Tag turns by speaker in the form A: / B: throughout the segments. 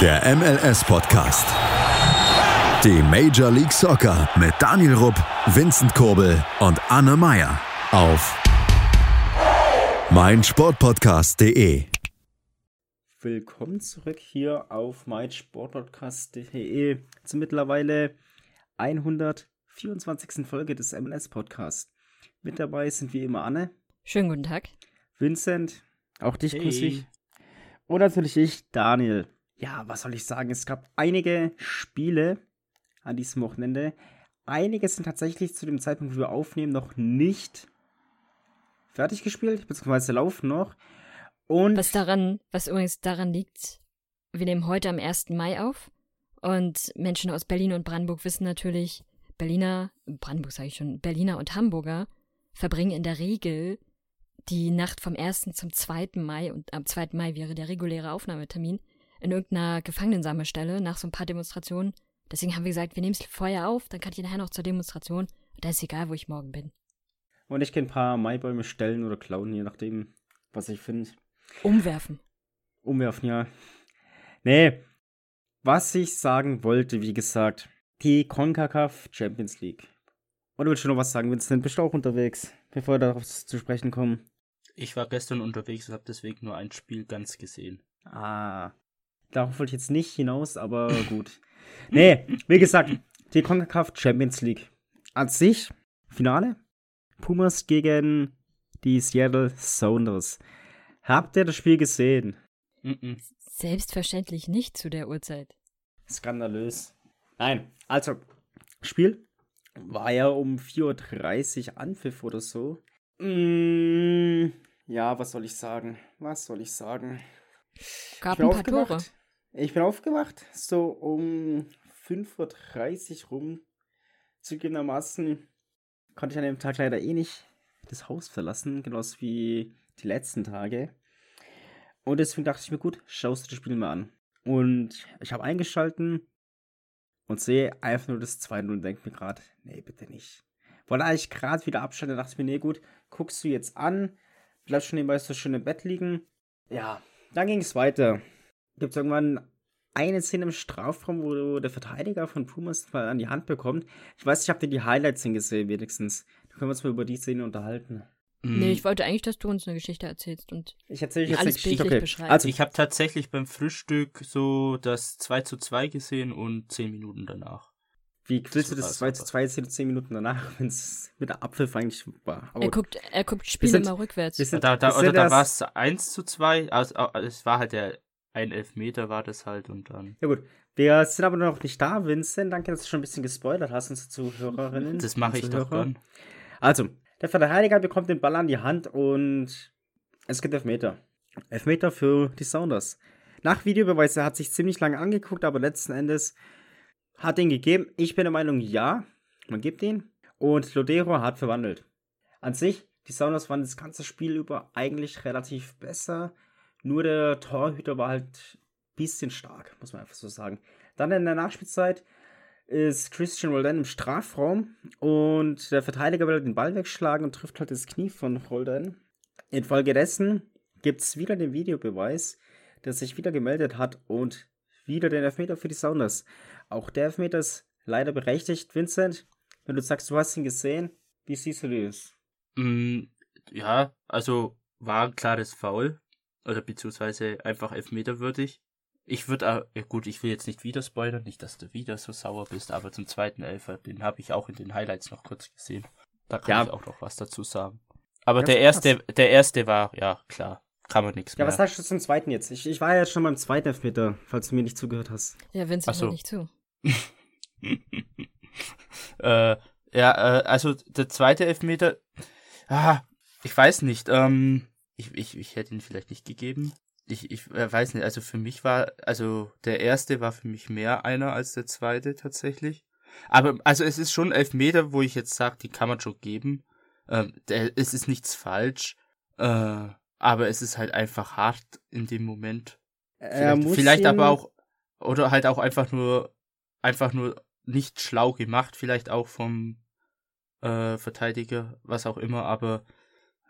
A: Der MLS-Podcast. Die Major League Soccer mit Daniel Rupp, Vincent Kurbel und Anne Meyer auf meinsportpodcast.de.
B: Willkommen zurück hier auf meinsportpodcast.de zur mittlerweile 124. Folge des MLS-Podcasts. Mit dabei sind wie immer Anne.
C: Schönen guten Tag.
B: Vincent, auch dich
D: Hey.
B: grüße ich. Und natürlich ich, Daniel. Ja, was soll ich sagen? Es gab einige Spiele an diesem Wochenende. Einige sind tatsächlich zu dem Zeitpunkt, wo wir aufnehmen, noch nicht fertig gespielt, beziehungsweise laufen noch. Und
C: Was daran, was übrigens daran liegt, wir nehmen heute am 1. Mai auf und Menschen aus Berlin und Brandenburg wissen natürlich, Berliner, Brandenburg sage ich schon, Berliner und Hamburger verbringen in der Regel die Nacht vom 1. zum 2. Mai und am 2. Mai wäre der reguläre Aufnahmetermin in irgendeiner Gefangenensammelstelle nach so ein paar Demonstrationen. Deswegen haben wir gesagt, wir nehmen es vorher auf, dann kann ich nachher noch zur Demonstration und da ist egal, wo ich morgen bin.
B: Und ich kann ein paar Maibäume stellen oder klauen, je nachdem, was ich finde.
C: Umwerfen.
B: Umwerfen, ja. Nee, was ich sagen wollte, wie gesagt, die CONCACAF Champions League. Oder willst du noch was sagen, Vincent? Bist du auch unterwegs, bevor wir darauf zu sprechen kommen?
D: Ich war gestern unterwegs und habe deswegen nur ein Spiel ganz gesehen.
B: Ah, darauf wollte ich jetzt nicht hinaus, aber gut. Nee, wie gesagt, die CONCACAF Champions League. An sich, Finale, Pumas gegen die Seattle Sounders. Habt ihr das Spiel gesehen?
C: Selbstverständlich nicht zu der Uhrzeit.
B: Skandalös. Nein, also, Spiel war ja um 4.30 Uhr Anpfiff oder so. Mm, ja, was soll ich sagen? Was soll ich sagen?
C: Gab
B: ich
C: ein paar Tore.
B: Ich bin aufgewacht, so um 5.30 Uhr rum. Zugegebenermaßen konnte ich an dem Tag leider eh nicht das Haus verlassen, genauso wie die letzten Tage. Und deswegen dachte ich mir, gut, schaust du das Spiel mal an. Und ich habe eingeschalten und sehe einfach nur das 2-0 und denke mir gerade, nee, bitte nicht. Wollte eigentlich gerade wieder abschalten, dachte ich mir, nee, gut, guckst du jetzt an, bleibst schon nebenbei so schön im Bett liegen. Ja, dann ging es weiter. Gibt es irgendwann eine Szene im Strafraum, wo der Verteidiger von Pumas mal an die Hand bekommt. Ich weiß, ich habe dir die Highlights hingesehen, wenigstens. Da können wir uns mal über die Szene unterhalten.
C: Nee, ich wollte eigentlich, dass du uns eine Geschichte erzählst und
B: Ich erzähle euch jetzt
C: Alles
B: eine Geschichte.
C: bildlich
B: Okay.
C: beschreiben.
B: Also,
D: Ich habe tatsächlich beim Frühstück so das 2 zu 2 gesehen und 10 Minuten danach.
B: wie willst du
D: das
B: das
D: war
B: 2 zu 2 10, 10 Minuten danach, wenn es mit der Apfel eigentlich war? Aber
C: er guckt, er guckt Spiele
B: sind-
C: immer rückwärts.
B: sind-
D: Da, da, oder da war es 1 zu 2, also, äh, es war halt der ein Elfmeter war das halt und dann.
B: Ja gut, wir sind aber noch nicht da, Vincent. Danke, dass du schon ein bisschen gespoilert hast, unsere Zuhörerinnen.
D: Das mache ich doch dann.
B: Also, der Verteidiger bekommt den Ball an die Hand und es gibt Elfmeter. Elfmeter für die Sounders. Nach Videobeweis, er hat sich ziemlich lange angeguckt, aber letzten Endes hat ihn gegeben. Ich bin der Meinung, ja, man gibt ihn. Und Lodero hat verwandelt. An sich, die Sounders waren das ganze Spiel über eigentlich relativ besser. Nur der Torhüter war halt ein bisschen stark, muss man einfach so sagen. Dann in der Nachspielzeit ist Christian Roldan im Strafraum und der Verteidiger will den Ball wegschlagen und trifft halt das Knie von Roldan. Infolgedessen gibt es wieder den Videobeweis, der sich wieder gemeldet hat und wieder den Elfmeter für die Sounders. Auch der Elfmeter ist leider berechtigt. Vincent, wenn du sagst, du hast ihn gesehen, wie siehst du das?
D: Mm, ja, also war ein klares Foul. Oder beziehungsweise einfach elfmeterwürdig. Ich würde, ja gut, ich will jetzt nicht wieder spoilern, nicht, dass du wieder so sauer bist, aber zum zweiten Elfer, den habe ich auch in den Highlights noch kurz gesehen. Da kann
B: Ja.
D: ich auch noch was dazu sagen. Aber
B: Ganz
D: der
B: krass.
D: erste, der erste war, ja, klar, kann man nichts
B: Ja,
D: mehr.
B: was sagst du zum zweiten jetzt? Ich, ich war ja schon beim zweiten Elfmeter, falls du mir nicht zugehört hast.
C: ja, Vincent
D: so.
C: hört nicht zu.
D: äh, ja, äh, also der zweite Elfmeter, ah, ich weiß nicht, ähm, ich, ich, ich hätte ihn vielleicht nicht gegeben. Ich, ich äh, weiß nicht, also für mich war, also der erste war für mich mehr einer als der zweite tatsächlich. Aber, also es ist schon Elfmeter, wo ich jetzt sage, die kann man schon geben. Ähm, der, es ist nichts falsch, äh, aber es ist halt einfach hart in dem Moment. Vielleicht, vielleicht aber auch, oder halt auch einfach nur, einfach nur nicht schlau gemacht, vielleicht auch vom äh, Verteidiger, was auch immer, aber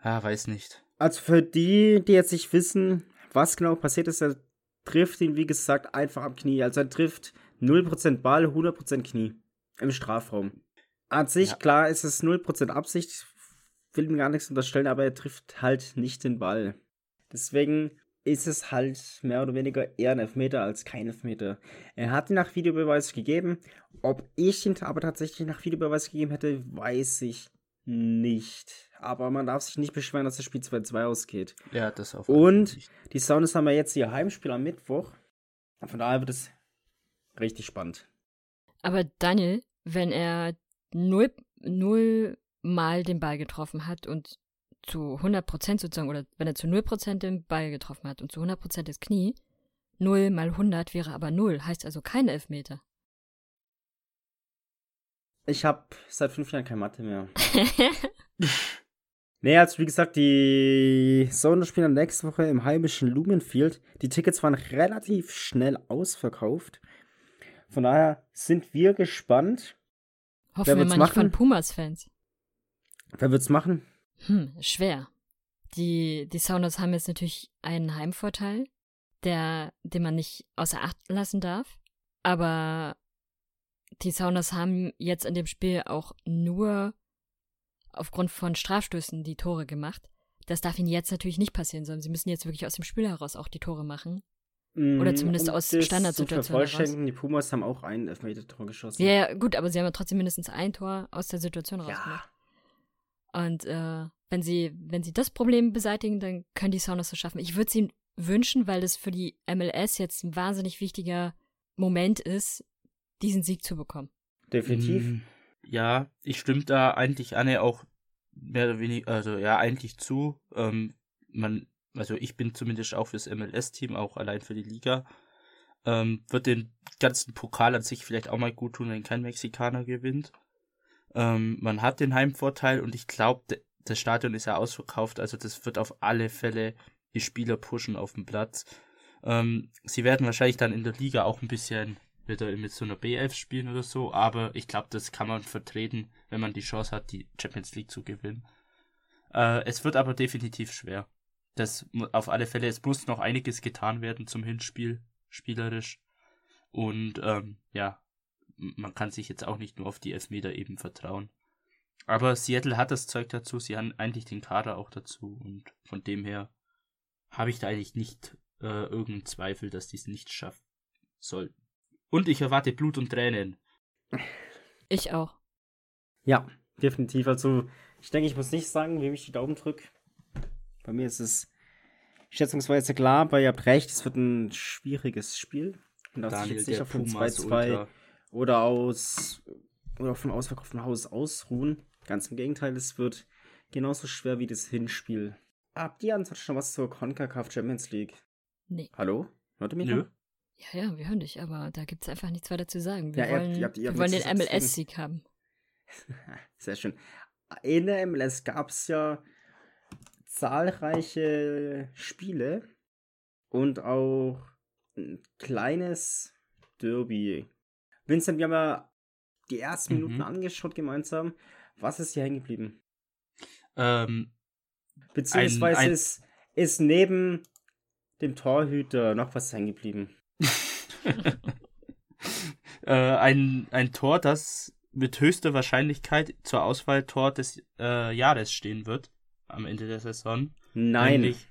D: ja, weiß nicht.
B: Also für die, die jetzt nicht wissen, was genau passiert ist, der trifft ihn, wie gesagt, einfach am Knie. Also er trifft 0% Ball, 100% Knie. Im Strafraum. An sich, ja. klar, ist es 0% Absicht. Will ihm gar nichts unterstellen, aber er trifft halt nicht den Ball. Deswegen ist es halt mehr oder weniger eher ein Elfmeter als kein Elfmeter. Er hat ihn nach Videobeweis gegeben. Ob ich ihn aber tatsächlich nach Videobeweis gegeben hätte, weiß ich nicht. Aber man darf sich nicht beschweren, dass das Spiel 2-2 ausgeht.
D: Ja, das auf
B: Und die Sounds haben ja jetzt ihr Heimspiel am Mittwoch. Von daher wird es richtig spannend.
C: Aber Daniel, wenn er null, null Mal den Ball getroffen hat und zu 100% sozusagen, oder wenn er zu 0% den Ball getroffen hat und zu 100% das Knie, 0 mal 100 wäre aber 0, heißt also kein Elfmeter.
B: Ich habe seit fünf Jahren keine Mathe mehr. nee, also wie gesagt, die Sonne spielen nächste Woche im heimischen Lumenfield. Die Tickets waren relativ schnell ausverkauft. Von daher sind wir gespannt.
C: Hoffen wir mal nicht von Pumas-Fans.
B: Wer wird's machen?
C: Hm, schwer. Die, die Sounders haben jetzt natürlich einen Heimvorteil, der, den man nicht außer Acht lassen darf. Aber die Sounders haben jetzt in dem Spiel auch nur aufgrund von Strafstößen die Tore gemacht. Das darf ihnen jetzt natürlich nicht passieren, sondern sie müssen jetzt wirklich aus dem Spiel heraus auch die Tore machen. Oder mhm, zumindest um aus Standardsituationen heraus.
B: Die Pumas haben auch ein Elfmeter-Tor geschossen.
C: Ja, ja, gut, aber sie haben ja trotzdem mindestens ein Tor aus der Situation rausgemacht. Ja. Und äh, wenn sie, wenn sie das Problem beseitigen, dann können die Sounders es schaffen. Ich würde es ihnen wünschen, weil das für die MLS jetzt ein wahnsinnig wichtiger Moment ist, diesen Sieg zu bekommen.
B: Definitiv. Mm,
D: ja, ich stimme da eigentlich Anne auch mehr oder weniger, also ja, eigentlich zu. Ähm, man, also ich bin zumindest auch fürs MLS-Team, auch allein für die Liga. Ähm, wird den ganzen Pokal an sich vielleicht auch mal gut tun, wenn kein Mexikaner gewinnt. Ähm, man hat den Heimvorteil und ich glaube, das Stadion ist ja ausverkauft, also das wird auf alle Fälle die Spieler pushen auf dem Platz. Ähm, sie werden wahrscheinlich dann in der Liga auch ein bisschen wird er mit so einer B11 spielen oder so, aber ich glaube, das kann man vertreten, wenn man die Chance hat, die Champions League zu gewinnen. Äh, es wird aber definitiv schwer. Das auf alle Fälle, es muss noch einiges getan werden zum Hinspiel, spielerisch. Und ähm, ja, man kann sich jetzt auch nicht nur auf die Elfmeter eben vertrauen. Aber Seattle hat das Zeug dazu, sie haben eigentlich den Kader auch dazu und von dem her habe ich da eigentlich nicht äh, irgendeinen Zweifel, dass die es nicht schaffen sollten. Und ich erwarte Blut und Tränen.
C: Ich auch.
B: Ja, definitiv. Also, ich denke, ich muss nicht sagen, wem ich die Daumen drücke. Bei mir ist es schätzungsweise klar, aber ihr habt recht, es wird ein schwieriges Spiel. Und das jetzt sicher von 2-2 oder aus oder von ausverkauftem Haus ausruhen. Ganz im Gegenteil, es wird genauso schwer wie das Hinspiel. Habt ihr ansonsten schon was zur CONCACAF Champions League?
C: Nee.
B: Hallo? Hört ihr mich
D: Nö.
B: noch?
C: Ja, ja, wir hören dich, aber da gibt es einfach nichts weiter zu sagen. Wir ja, wollen, ihr habt, ihr habt wir wollen den MLS-Sieg haben.
B: Sehr schön. In der MLS gab es ja zahlreiche Spiele und auch ein kleines Derby. Vincent, wir haben ja die ersten mhm. Minuten angeschaut gemeinsam. Was ist hier hängen geblieben?
D: Ähm,
B: Beziehungsweise ein, ein ist, ist neben dem Torhüter noch was hängen geblieben?
D: Äh, ein, ein Tor, das mit höchster Wahrscheinlichkeit zur Auswahl Tor des äh, Jahres stehen wird am Ende der Saison.
B: Nein. Nämlich,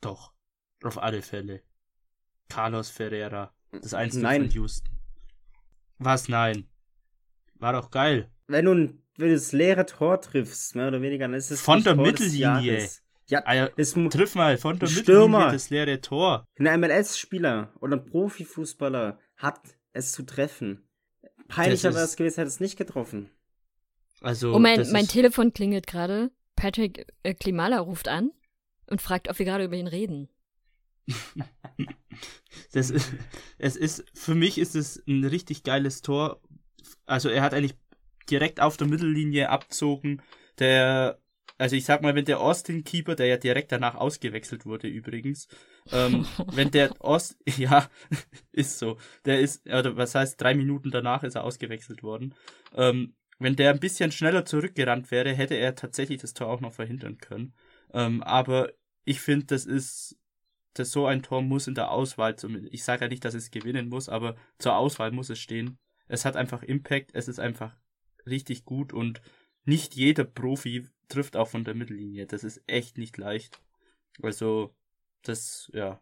D: doch, auf alle Fälle. Carlos Ferreira, das Einzige nein. von Houston. Was nein? War doch geil.
B: Wenn du, wenn du das leere Tor triffst, mehr oder weniger, dann ist es
D: von der Tor Mittellinie.
B: Ja,
D: ah, es triff mal von der
B: Stürmer,
D: Mittellinie das leere Tor.
B: Ein MLS-Spieler oder ein Profifußballer hat es zu treffen. Peinlicher wäre es gewesen, hätte es nicht getroffen.
C: Also, oh, mein, mein Telefon klingelt gerade. Patrick äh, Klimala ruft an und fragt, ob wir gerade über ihn reden.
D: das ist, es ist, für mich ist es ein richtig geiles Tor. Also er hat eigentlich direkt auf der Mittellinie abzogen. Der also ich sag mal, wenn der Austin Keeper, der ja direkt danach ausgewechselt wurde übrigens, ähm, wenn der Ost, ja, ist so, der ist, oder was heißt, drei Minuten danach ist er ausgewechselt worden. Ähm, wenn der ein bisschen schneller zurückgerannt wäre, hätte er tatsächlich das Tor auch noch verhindern können. Ähm, aber ich finde, das ist das so ein Tor muss in der Auswahl, ich sage ja nicht, dass es gewinnen muss, aber zur Auswahl muss es stehen. Es hat einfach Impact, es ist einfach richtig gut und nicht jeder Profi trifft auch von der Mittellinie. Das ist echt nicht leicht. Also, das, ja,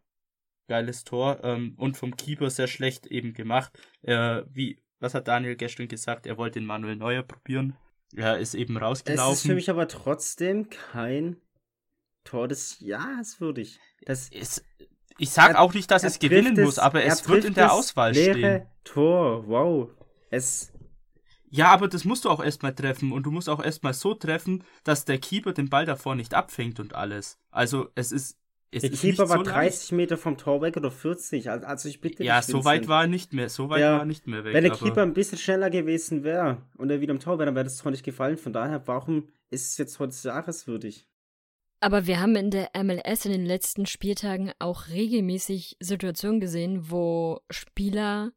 D: geiles Tor ähm, und vom Keeper sehr schlecht eben gemacht. Äh, wie, was hat Daniel gestern gesagt? Er wollte den Manuel Neuer probieren. Er ist eben rausgelaufen. Es ist
B: für mich aber trotzdem kein Tor des Jahres würdig. Das
D: ist, ich sag er, auch nicht, dass es gewinnen es, muss, aber es wird in der Auswahl stehen.
B: Tor, wow. Es.
D: Ja, aber das musst du auch erstmal treffen und du musst auch erstmal so treffen, dass der Keeper den Ball davor nicht abfängt und alles. Also es ist
B: es der Keeper war so 30 Meter vom Tor weg oder 40. Also ich bitte
D: Ja, so weit war er nicht mehr. So weit ja, war er nicht mehr weg.
B: Wenn der Keeper ein bisschen schneller gewesen wäre und er wieder im Tor wäre, dann wäre das Tor nicht gefallen. Von daher, warum ist es jetzt heute jahreswürdig?
C: Aber wir haben in der MLS in den letzten Spieltagen auch regelmäßig Situationen gesehen, wo Spieler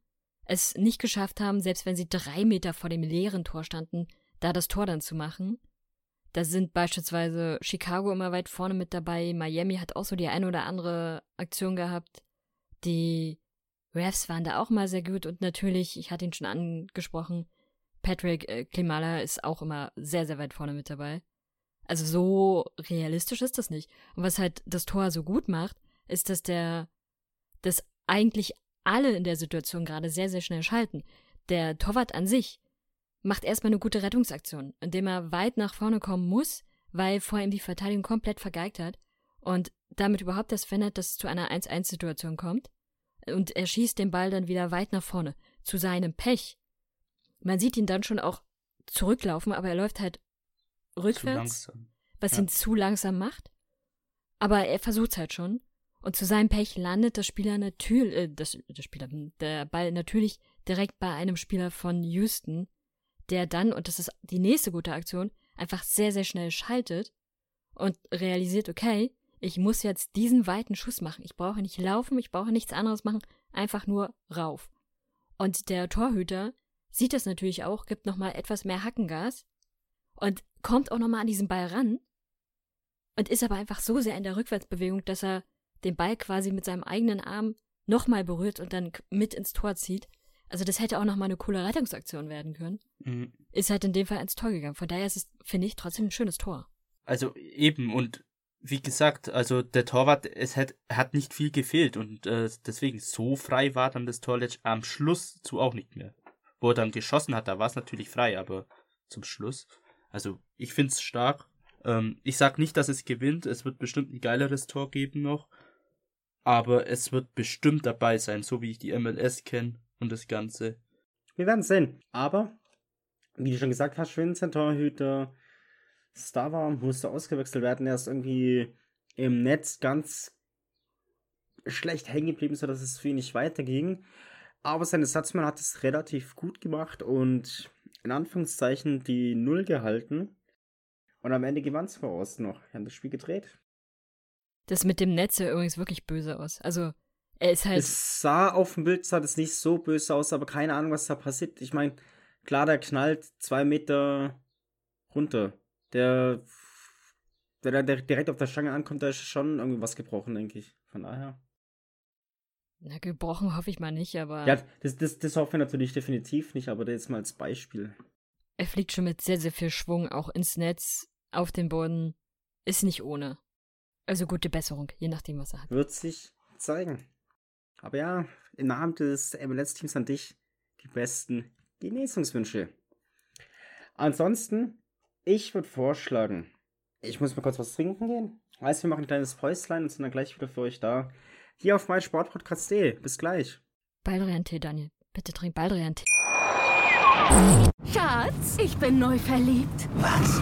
C: es nicht geschafft haben, selbst wenn sie drei Meter vor dem leeren Tor standen, da das Tor dann zu machen. Da sind beispielsweise Chicago immer weit vorne mit dabei. Miami hat auch so die eine oder andere Aktion gehabt. Die Refs waren da auch mal sehr gut und natürlich, ich hatte ihn schon angesprochen, Patrick äh, Klimala ist auch immer sehr, sehr weit vorne mit dabei. Also so realistisch ist das nicht. Und was halt das Tor so gut macht, ist, dass der, dass eigentlich alle in der Situation gerade sehr, sehr schnell schalten. Der Torwart an sich macht erstmal eine gute Rettungsaktion, indem er weit nach vorne kommen muss, weil vor ihm die Verteidigung komplett vergeigt hat und damit überhaupt das verhindert, dass es zu einer 1-1-Situation kommt. Und er schießt den Ball dann wieder weit nach vorne, zu seinem Pech. Man sieht ihn dann schon auch zurücklaufen, aber er läuft halt rückwärts, was ja. ihn zu langsam macht. Aber er versucht es halt schon. Und zu seinem Pech landet der Spieler natürlich, äh, das, der Spieler, der Ball natürlich direkt bei einem Spieler von Houston, der dann, und das ist die nächste gute Aktion, einfach sehr, sehr schnell schaltet und realisiert, okay, ich muss jetzt diesen weiten Schuss machen. Ich brauche nicht laufen, ich brauche nichts anderes machen, einfach nur rauf. Und der Torhüter sieht das natürlich auch, gibt nochmal etwas mehr Hackengas und kommt auch nochmal an diesen Ball ran und ist aber einfach so sehr in der Rückwärtsbewegung, dass er den Ball quasi mit seinem eigenen Arm nochmal berührt und dann mit ins Tor zieht. Also das hätte auch nochmal eine coole Rettungsaktion werden können. Mhm. Ist halt in dem Fall ins Tor gegangen. Von daher ist es, finde ich, trotzdem ein schönes Tor.
D: Also eben und wie gesagt, also der Torwart, es hat, hat nicht viel gefehlt und äh, deswegen so frei war dann das Tor am Schluss zu auch nicht mehr. Wo er dann geschossen hat, da war es natürlich frei, aber zum Schluss. Also ich finde es stark. Ähm, ich sag nicht, dass es gewinnt. Es wird bestimmt ein geileres Tor geben noch. Aber es wird bestimmt dabei sein, so wie ich die MLS kenne und das Ganze.
B: Wir werden sehen. Aber, wie du schon gesagt hast, Vincent Torhüter Star war, musste ausgewechselt werden. Er ist irgendwie im Netz ganz schlecht hängen geblieben, sodass es für ihn nicht weiterging. Aber sein Ersatzmann hat es relativ gut gemacht und in Anführungszeichen die Null gehalten. Und am Ende gewann es Ost noch. Wir haben das Spiel gedreht.
C: Das mit dem Netz sah übrigens wirklich böse aus. Also er ist halt.
B: Es sah auf dem Bild sah das nicht so böse aus, aber keine Ahnung, was da passiert. Ich meine, klar, der knallt zwei Meter runter. Der, der, der direkt auf der Stange ankommt, da ist schon irgendwas gebrochen, denke ich. Von daher.
C: Na, gebrochen hoffe ich mal nicht, aber.
B: Ja, das, das, das hoffen wir natürlich definitiv nicht, aber das jetzt mal als Beispiel.
C: Er fliegt schon mit sehr, sehr viel Schwung auch ins Netz, auf den Boden. Ist nicht ohne. Also gute Besserung, je nachdem, was er hat.
B: Wird sich zeigen. Aber ja, im Namen des MLS-Teams an dich die besten Genesungswünsche. Ansonsten, ich würde vorschlagen, ich muss mal kurz was trinken gehen. Heißt, wir machen ein kleines Päuslein und sind dann gleich wieder für euch da. Hier auf meinsportpodcast.de. Bis gleich.
C: Baldrian-Tee, Daniel. Bitte trink Baldrian-Tee.
E: Schatz, ich bin neu verliebt.
F: Was?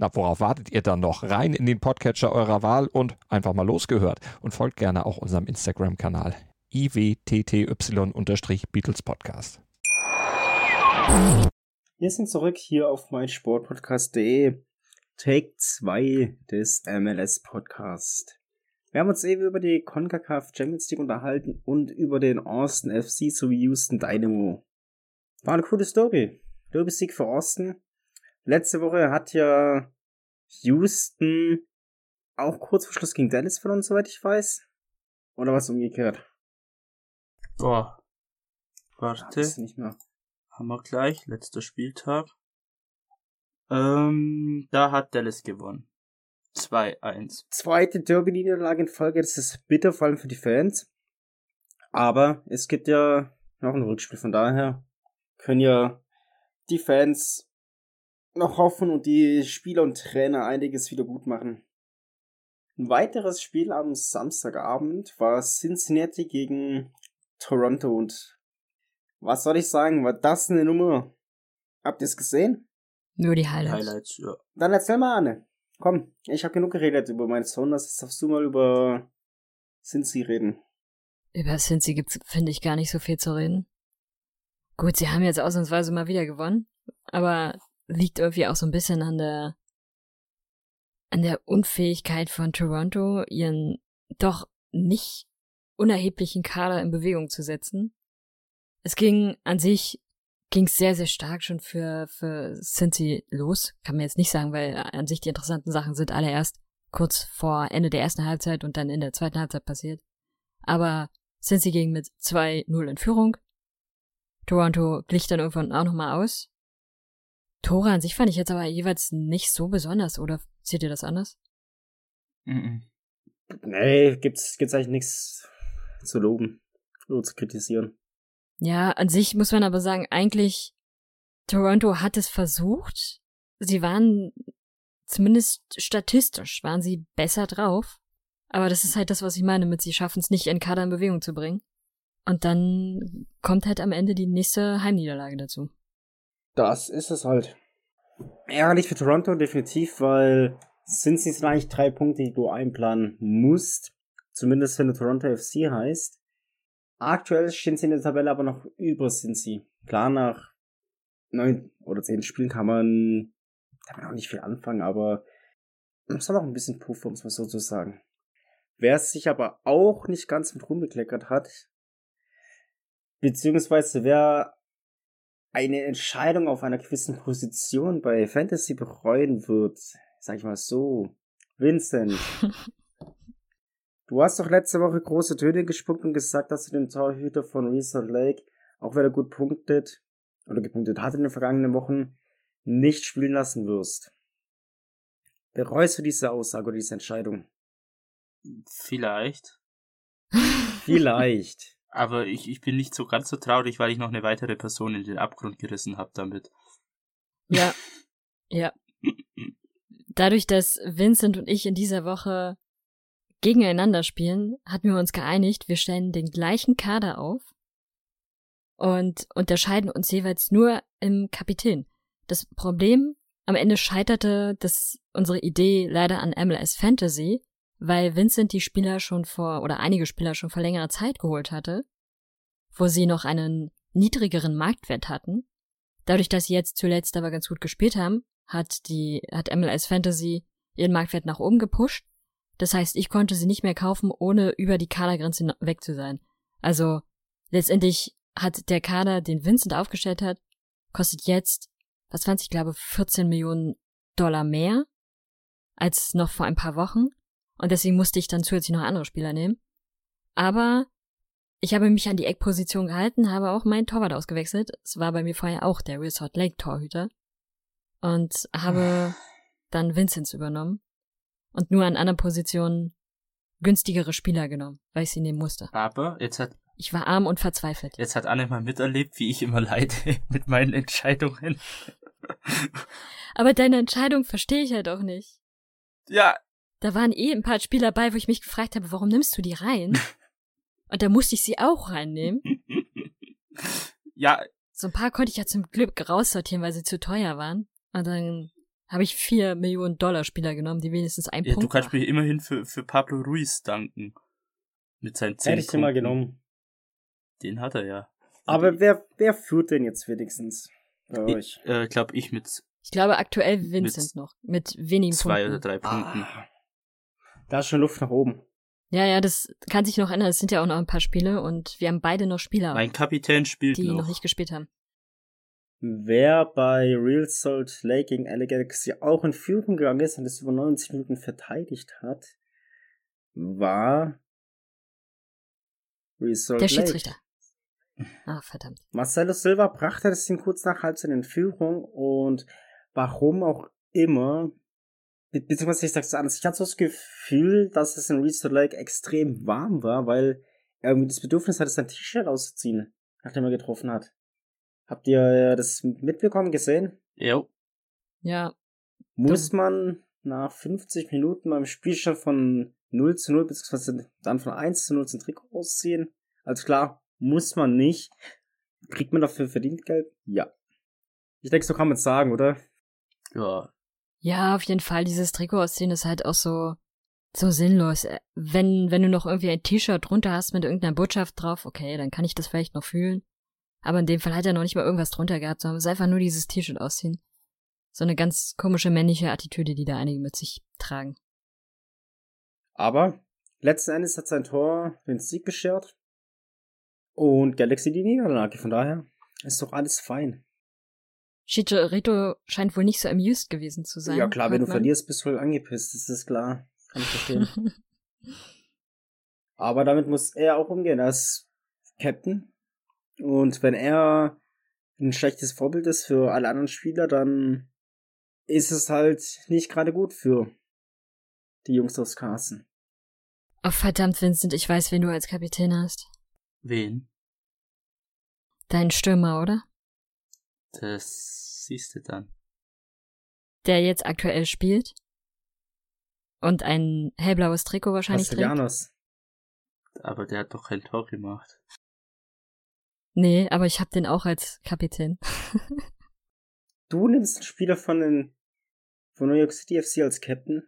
G: Na, worauf wartet ihr dann noch? Rein in den Podcatcher eurer Wahl und einfach mal losgehört. Und folgt gerne auch unserem Instagram-Kanal iwtty-Beatles Podcast.
B: Wir sind zurück hier auf meinsportpodcast.de. Take 2 des MLS Podcast. Wir haben uns eben über die CONCACAF Champions League unterhalten und über den Austin FC sowie Houston Dynamo. War eine coole Story. Derby-Sieg für Austin. Letzte Woche hat ja Houston auch kurz vor Schluss gegen Dallas verloren, soweit ich weiß. Oder was umgekehrt?
D: Boah. Warte.
B: Nicht mehr.
D: Haben wir gleich. Letzter Spieltag. Ähm, da hat Dallas gewonnen. 2-1.
B: Zweite Derby-Niederlage in Folge, das ist bitter, vor allem für die Fans. Aber es gibt ja noch ein Rückspiel, von daher können ja die Fans noch hoffen und die Spieler und Trainer einiges wieder gut machen. Ein weiteres Spiel am Samstagabend war Cincinnati gegen Toronto und was soll ich sagen, war das eine Nummer? Habt ihr es gesehen?
C: Nur die Highlights.
D: Highlights, ja.
B: Dann erzähl mal, Anne. Komm, ich habe genug geredet über meine Sounders, jetzt darfst du mal über Cincy reden.
C: Über Cincy gibt's, finde ich, gar nicht so viel zu reden. Gut, sie haben jetzt ausnahmsweise mal wieder gewonnen, aber liegt irgendwie auch so ein bisschen an der an der Unfähigkeit von Toronto, ihren doch nicht unerheblichen Kader in Bewegung zu setzen. Es ging an sich ging sehr, sehr stark schon für, für Cincy los. Kann man jetzt nicht sagen, weil an sich die interessanten Sachen sind alle erst kurz vor Ende der ersten Halbzeit und dann in der zweiten Halbzeit passiert. Aber Cincy ging mit 2-0 in Führung. Toronto glich dann irgendwann auch nochmal aus. Tore an sich fand ich jetzt aber jeweils nicht so besonders, oder seht ihr das anders?
D: Mhm.
B: Nee, gibt's, gibt's eigentlich nichts zu loben oder zu kritisieren.
C: Ja, an sich muss man aber sagen, eigentlich Toronto hat es versucht. Sie waren zumindest statistisch waren sie besser drauf. Aber das ist halt das, was ich meine mit sie schaffen es nicht, ihren Kader in Bewegung zu bringen. Und dann kommt halt am Ende die nächste Heimniederlage dazu.
B: Das ist es halt. Ärgerlich für Toronto, definitiv, weil sind sie eigentlich drei Punkte, die du einplanen musst. Zumindest wenn du Toronto FC heißt. Aktuell stehen sie in der Tabelle aber noch über sind sie. Klar, nach neun oder zehn Spielen kann man damit auch nicht viel anfangen, aber muss noch ein bisschen Puffer, um es mal so zu sagen. Wer sich aber auch nicht ganz mit rumbekleckert hat, beziehungsweise wer eine Entscheidung auf einer gewissen Position bei Fantasy bereuen wird, sag ich mal so, Vincent. du hast doch letzte Woche große Töne gespuckt und gesagt, dass du den Torhüter von Resort Lake, auch wenn er gut punktet oder gepunktet hat in den vergangenen Wochen, nicht spielen lassen wirst. Bereust du diese Aussage oder diese Entscheidung?
D: Vielleicht.
B: Vielleicht.
D: Aber ich, ich bin nicht so ganz so traurig, weil ich noch eine weitere Person in den Abgrund gerissen habe damit.
C: Ja. ja. Dadurch, dass Vincent und ich in dieser Woche gegeneinander spielen, hatten wir uns geeinigt, wir stellen den gleichen Kader auf und unterscheiden uns jeweils nur im Kapitän. Das Problem am Ende scheiterte das unsere Idee leider an MLS Fantasy, weil Vincent die Spieler schon vor oder einige Spieler schon vor längerer Zeit geholt hatte, wo sie noch einen niedrigeren Marktwert hatten. Dadurch, dass sie jetzt zuletzt aber ganz gut gespielt haben, hat die hat MLS Fantasy ihren Marktwert nach oben gepusht. Das heißt, ich konnte sie nicht mehr kaufen, ohne über die Kadergrenze weg zu sein. Also letztendlich hat der Kader, den Vincent aufgestellt hat, kostet jetzt, was fand ich glaube, 14 Millionen Dollar mehr als noch vor ein paar Wochen. Und deswegen musste ich dann zusätzlich noch andere Spieler nehmen. Aber ich habe mich an die Eckposition gehalten, habe auch meinen Torwart ausgewechselt. Es war bei mir vorher auch der Resort Lake Torhüter. Und habe dann Vincents übernommen. Und nur an anderen Positionen günstigere Spieler genommen, weil ich sie nehmen musste.
D: Aber jetzt hat
C: Ich war arm und verzweifelt.
D: jetzt hat Anne mal miterlebt, wie ich immer leide mit meinen Entscheidungen.
C: Aber deine Entscheidung verstehe ich halt auch nicht.
D: ja,
C: Da waren eh ein paar Spieler bei, wo ich mich gefragt habe, warum nimmst du die rein? Und da musste ich sie auch reinnehmen.
D: ja,
C: So ein paar konnte ich ja zum Glück raussortieren, weil sie zu teuer waren. Und dann habe ich vier Millionen Dollar Spieler genommen, die wenigstens ein
D: Ja,
C: Punkt
D: du kannst
C: machen.
D: mir immerhin für, für Pablo Ruiz danken. Mit seinen 10
B: Hätte ich den mal genommen.
D: Den hat er ja.
B: Aber wer, wer führt denn jetzt wenigstens bei
D: Ich
B: euch?
D: äh, glaube ich mit
C: Ich glaube aktuell Vincent noch mit wenigen
D: zwei
C: Punkten.
D: oder drei Punkten.
B: Ah, da ist schon Luft nach oben.
C: Ja, ja, das kann sich noch ändern. Es sind ja auch noch ein paar Spiele und wir haben beide noch Spieler,
D: Mein Kapitän spielt
C: die
D: noch.
C: noch nicht gespielt haben.
B: Wer bei Real Salt Lake gegen LA Galaxy auch in Führung gegangen ist und es über 90 Minuten verteidigt hat, war Real Salt
C: Der
B: Lake.
C: Schiedsrichter. Ah, verdammt.
B: Marcelo Silva brachte das Team kurz nach Halbzeit in Führung und warum auch immer, be- beziehungsweise ich sag's anders, ich hatte so das Gefühl, dass es in Real Lake extrem warm war, weil er irgendwie das Bedürfnis hatte, sein T-Shirt auszuziehen, nachdem er getroffen hat. Habt ihr das mitbekommen, gesehen?
D: Jo.
C: Ja,
B: Muss man nach 50 Minuten beim Spielstand von 0 zu 0, beziehungsweise dann von 1 zu 0 zum Trikot ausziehen? Also klar, muss man nicht. Kriegt man dafür verdient Geld? Ja. Ich denke, so kann man es sagen, oder?
D: Ja.
C: Ja, auf jeden Fall. Dieses Trikot ausziehen ist halt auch so, so sinnlos. Äh, Wenn, wenn du noch irgendwie ein T-Shirt drunter hast mit irgendeiner Botschaft drauf, okay, dann kann ich das vielleicht noch fühlen. Aber in dem Fall hat er noch nicht mal irgendwas drunter gehabt, sondern es ist einfach nur dieses T-Shirt ausziehen. So eine ganz komische männliche Attitüde, die da einige mit sich tragen.
B: Aber letzten Endes hat sein Tor den Sieg beschert. Und Galaxy die Niederlage. Von daher ist doch alles fein.
C: Chicharito scheint wohl nicht so amused gewesen zu sein.
B: ja klar, wenn du
C: man.
B: verlierst, bist du wohl angepisst. Das ist klar. Kann ich verstehen. Aber damit muss er auch umgehen als Captain. Und wenn er ein schlechtes Vorbild ist für alle anderen Spieler, dann ist es halt nicht gerade gut für die Jungs aus Carson.
C: oh, verdammt, Vincent, ich weiß, wen du als Kapitän hast.
D: Wen?
C: Dein Stürmer, oder?
D: Das siehst du dann.
C: Der jetzt aktuell spielt. Und ein hellblaues Trikot wahrscheinlich trägt.
B: Castellanos.
D: Aber der hat doch kein Tor gemacht.
C: Nee, aber ich hab den auch als Kapitän.
B: Du nimmst einen Spieler von, den, von New York City FC als Captain.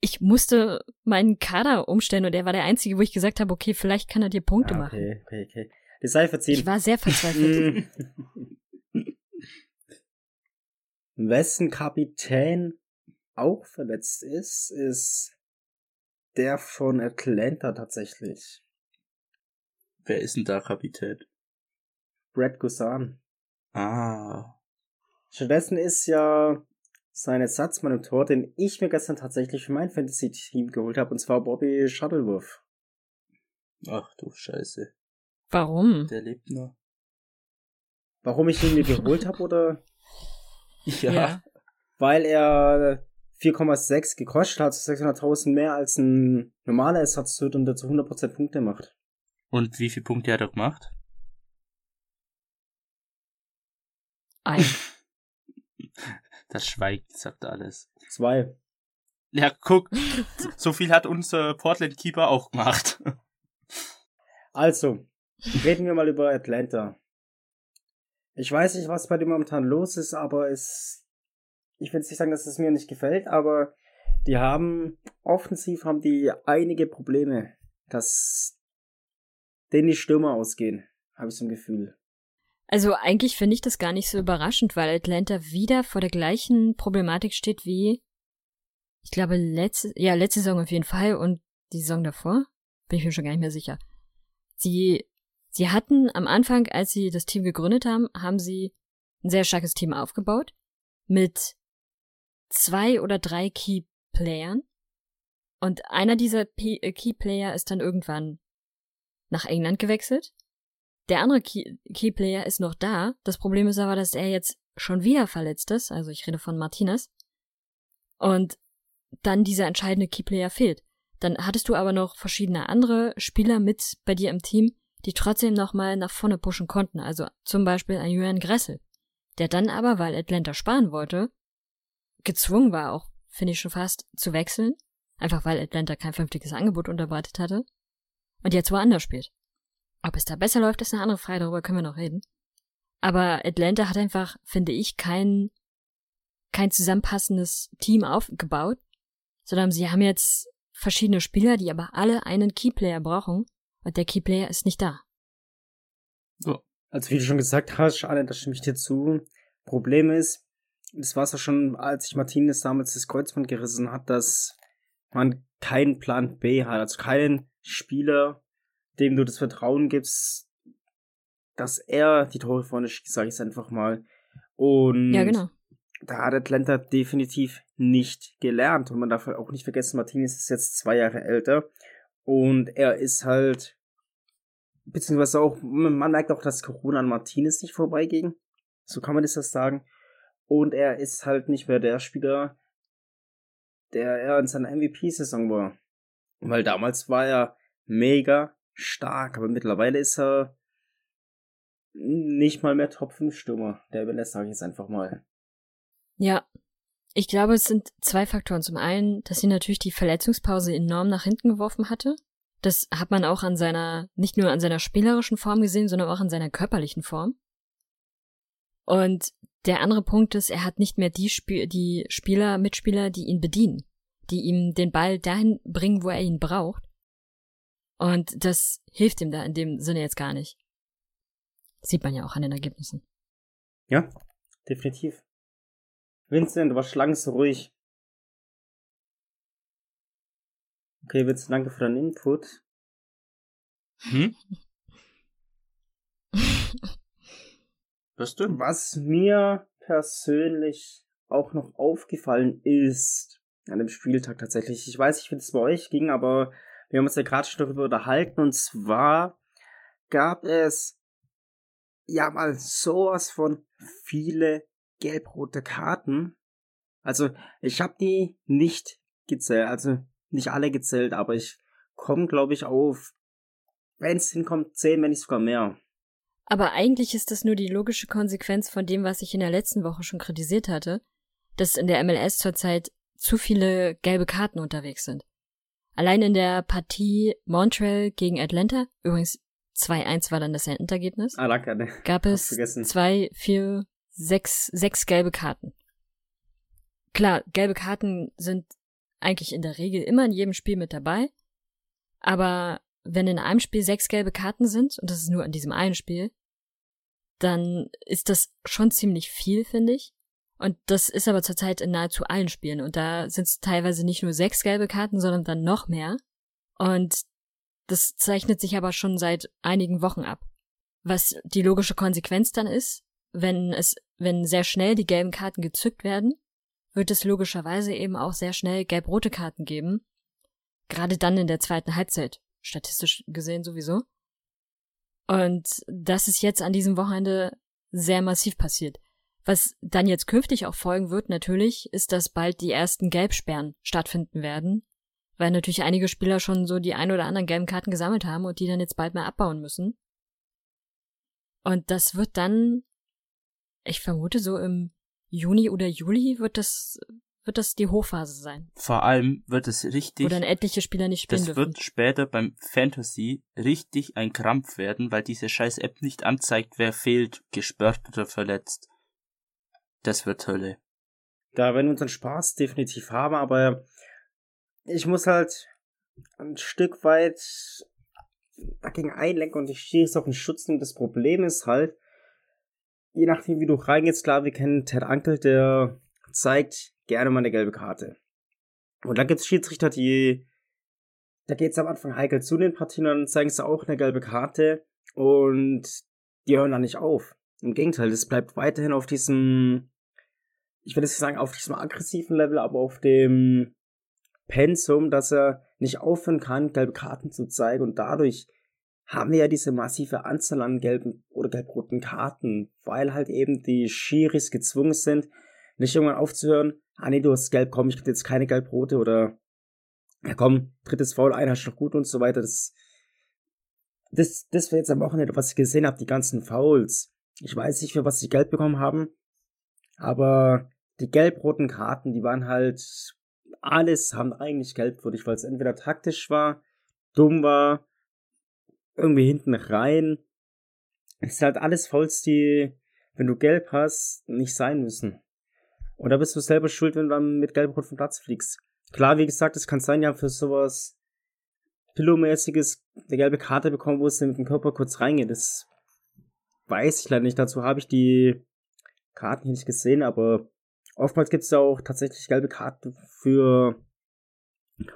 C: Ich musste meinen Kader umstellen und er war der einzige, wo ich gesagt habe, okay, vielleicht kann er dir Punkte
B: Ah,
C: machen.
B: okay, okay, okay. Das sei verziehen.
C: Ich war sehr verzweifelt.
B: Wessen Kapitän auch verletzt ist, ist der von Atlanta tatsächlich.
D: Wer ist denn da Kapitän?
B: Brad Guzan.
D: Ah.
B: Stattdessen ist ja sein Ersatzmann im Tor, den ich mir gestern tatsächlich für mein Fantasy-Team geholt habe, und zwar Bobby Shuttleworth.
D: Ach du Scheiße.
C: Warum?
D: Der lebt noch.
B: Warum ich ihn mir geholt habe, oder?
D: Ja.
B: Weil er 4,6 gekostet hat, 600.000 mehr als ein normaler Ersatzhüt und dazu 100% Punkte macht.
D: Und wie viele Punkte hat er gemacht?
C: Ein.
D: Das Schweigt sagt alles.
B: Zwei.
D: Ja, guck, so viel hat unser Portland Keeper auch gemacht.
B: Also, reden wir mal über Atlanta. Ich weiß nicht, was bei dem momentan los ist, aber es. Ich will nicht sagen, dass es mir nicht gefällt, aber die haben offensiv haben die einige Probleme, dass denen die Stürmer ausgehen, habe ich so ein Gefühl.
C: Also eigentlich finde ich das gar nicht so überraschend, weil Atlanta wieder vor der gleichen Problematik steht wie, ich glaube, letzte, ja, letzte Saison auf jeden Fall und die Saison davor, bin ich mir schon gar nicht mehr sicher. Sie, sie hatten am Anfang, als sie das Team gegründet haben, haben sie ein sehr starkes Team aufgebaut mit zwei oder drei Key Playern und einer dieser P äh, Key Player ist dann irgendwann nach England gewechselt der andere Key Keyplayer ist noch da. Das Problem ist aber, dass er jetzt schon wieder verletzt ist. Also ich rede von Martinez. Und dann dieser entscheidende Keyplayer fehlt. Dann hattest du aber noch verschiedene andere Spieler mit bei dir im Team, die trotzdem nochmal nach vorne pushen konnten. Also zum Beispiel ein Julian Gressel. Der dann aber, weil Atlanta sparen wollte, gezwungen war auch, finde ich schon fast, zu wechseln. Einfach weil Atlanta kein vernünftiges Angebot unterbreitet hatte. Und jetzt woanders spielt. Ob es da besser läuft, ist eine andere Frage, darüber können wir noch reden. Aber Atlanta hat einfach, finde ich, keinen kein zusammenpassendes Team aufgebaut, sondern sie haben jetzt verschiedene Spieler, die aber alle einen Keyplayer brauchen und der Keyplayer ist nicht da.
B: Ja. Also wie du schon gesagt hast, Anne, da stimme ich dir zu. Problem ist, das war es ja schon, als sich Martinez damals das Kreuzband gerissen hat, dass man keinen Plan B hat, also keinen Spieler, dem du das Vertrauen gibst, dass er die Tore vorne schießt, sage ich es einfach mal. Und
C: ja, genau.
B: da hat Atlanta definitiv nicht gelernt. Und man darf auch nicht vergessen, Martinez ist jetzt zwei Jahre älter. Und er ist halt, beziehungsweise auch, man merkt auch, dass Corona an Martinez nicht vorbeiging. So kann man das das sagen. Und er ist halt nicht mehr der Spieler, der er in seiner MVP-Saison war. Weil damals war er mega stark, aber mittlerweile ist er nicht mal mehr Top 5 Stürmer. Der überlässt, sage ich jetzt einfach mal.
C: Ja. Ich glaube, es sind zwei Faktoren. Zum einen, dass sie natürlich die Verletzungspause enorm nach hinten geworfen hatte. Das hat man auch an seiner, nicht nur an seiner spielerischen Form gesehen, sondern auch an seiner körperlichen Form. Und der andere Punkt ist, er hat nicht mehr die, Sp die Spieler, Mitspieler, die ihn bedienen, die ihm den Ball dahin bringen, wo er ihn braucht. Und das hilft ihm da in dem Sinne jetzt gar nicht. Sieht man ja auch an den Ergebnissen.
B: Ja, definitiv. Vincent, du warst lang so ruhig. Okay, Vincent, danke für deinen Input.
D: Hm? Was denn?
B: Was mir persönlich auch noch aufgefallen ist an dem Spieltag tatsächlich, ich weiß nicht, wie es bei euch ging, aber wir haben uns ja gerade schon darüber unterhalten und zwar gab es ja mal sowas von viele gelb-rote Karten. Also ich habe die nicht gezählt, also nicht alle gezählt, aber ich komme glaube ich auf, wenn es hinkommt, zehn, wenn nicht sogar mehr.
C: Aber eigentlich ist das nur die logische Konsequenz von dem, was ich in der letzten Woche schon kritisiert hatte, dass in der MLS zurzeit zu viele gelbe Karten unterwegs sind. Allein in der Partie Montreal gegen Atlanta, übrigens 2-1 war dann das Endergebnis,
B: ah, danke, ne.
C: gab es zwei, vier, sechs, sechs gelbe Karten. Klar, gelbe Karten sind eigentlich in der Regel immer in jedem Spiel mit dabei, aber wenn in einem Spiel sechs gelbe Karten sind, und das ist nur in diesem einen Spiel, dann ist das schon ziemlich viel, finde ich. Und das ist aber zurzeit in nahezu allen Spielen. Und da sind es teilweise nicht nur sechs gelbe Karten, sondern dann noch mehr. Und das zeichnet sich aber schon seit einigen Wochen ab. Was die logische Konsequenz dann ist, wenn es, wenn sehr schnell die gelben Karten gezückt werden, wird es logischerweise eben auch sehr schnell gelb-rote Karten geben. Gerade dann in der zweiten Halbzeit. Statistisch gesehen sowieso. Und das ist jetzt an diesem Wochenende sehr massiv passiert. Was dann jetzt künftig auch folgen wird, natürlich, ist, dass bald die ersten Gelbsperren stattfinden werden, weil natürlich einige Spieler schon so die ein oder anderen gelben Karten gesammelt haben und die dann jetzt bald mal abbauen müssen. Und das wird dann, ich vermute so im Juni oder Juli wird das wird das die Hochphase sein.
D: Vor allem wird es richtig.
C: Wo dann etliche Spieler nicht spielen
D: Das
C: dürfen.
D: wird später beim Fantasy richtig ein Krampf werden, weil diese scheiß App nicht anzeigt, wer fehlt, gesperrt oder verletzt. Das wird Hölle.
B: Da werden wir unseren Spaß definitiv haben, aber ich muss halt ein Stück weit dagegen einlenken und ich stehe jetzt auf den Schutz und das Problem ist halt, je nachdem wie du reingehst, klar, wir kennen Ted Ankel, der zeigt gerne mal eine gelbe Karte. Und dann gibt es Schiedsrichter, die, da geht es am Anfang heikel zu den Partien und dann zeigen sie auch eine gelbe Karte und die hören dann nicht auf. Im Gegenteil, es bleibt weiterhin auf diesem, ich will jetzt sagen auf diesem aggressiven Level, aber auf dem Pensum, dass er nicht aufhören kann, gelbe Karten zu zeigen und dadurch haben wir ja diese massive Anzahl an gelben oder gelb-roten Karten, weil halt eben die Schiris gezwungen sind, nicht irgendwann aufzuhören, ah nee, du hast gelb, komm, ich krieg jetzt keine gelb-rote oder ja komm, drittes Foul, einer ist noch gut und so weiter. Das, das, das war jetzt am Wochenende, was ich gesehen habe, die ganzen Fouls. Ich weiß nicht, für was sie gelb bekommen haben, aber die gelb-roten Karten, die waren halt, alles haben eigentlich gelbwürdig, weil es entweder taktisch war, dumm war, irgendwie hinten rein. Es sind halt alles Fouls, die, wenn du gelb hast, nicht sein müssen. Und da bist du selber schuld, wenn du dann mit Gelb-Rot vom Platz fliegst. Klar, wie gesagt, es kann sein, ja, für sowas Pillow-mäßiges eine gelbe Karte bekommen, wo es mit dem Körper kurz reingeht. Das weiß ich leider nicht. Dazu habe ich die Karten hier nicht gesehen, aber oftmals gibt es ja auch tatsächlich gelbe Karten für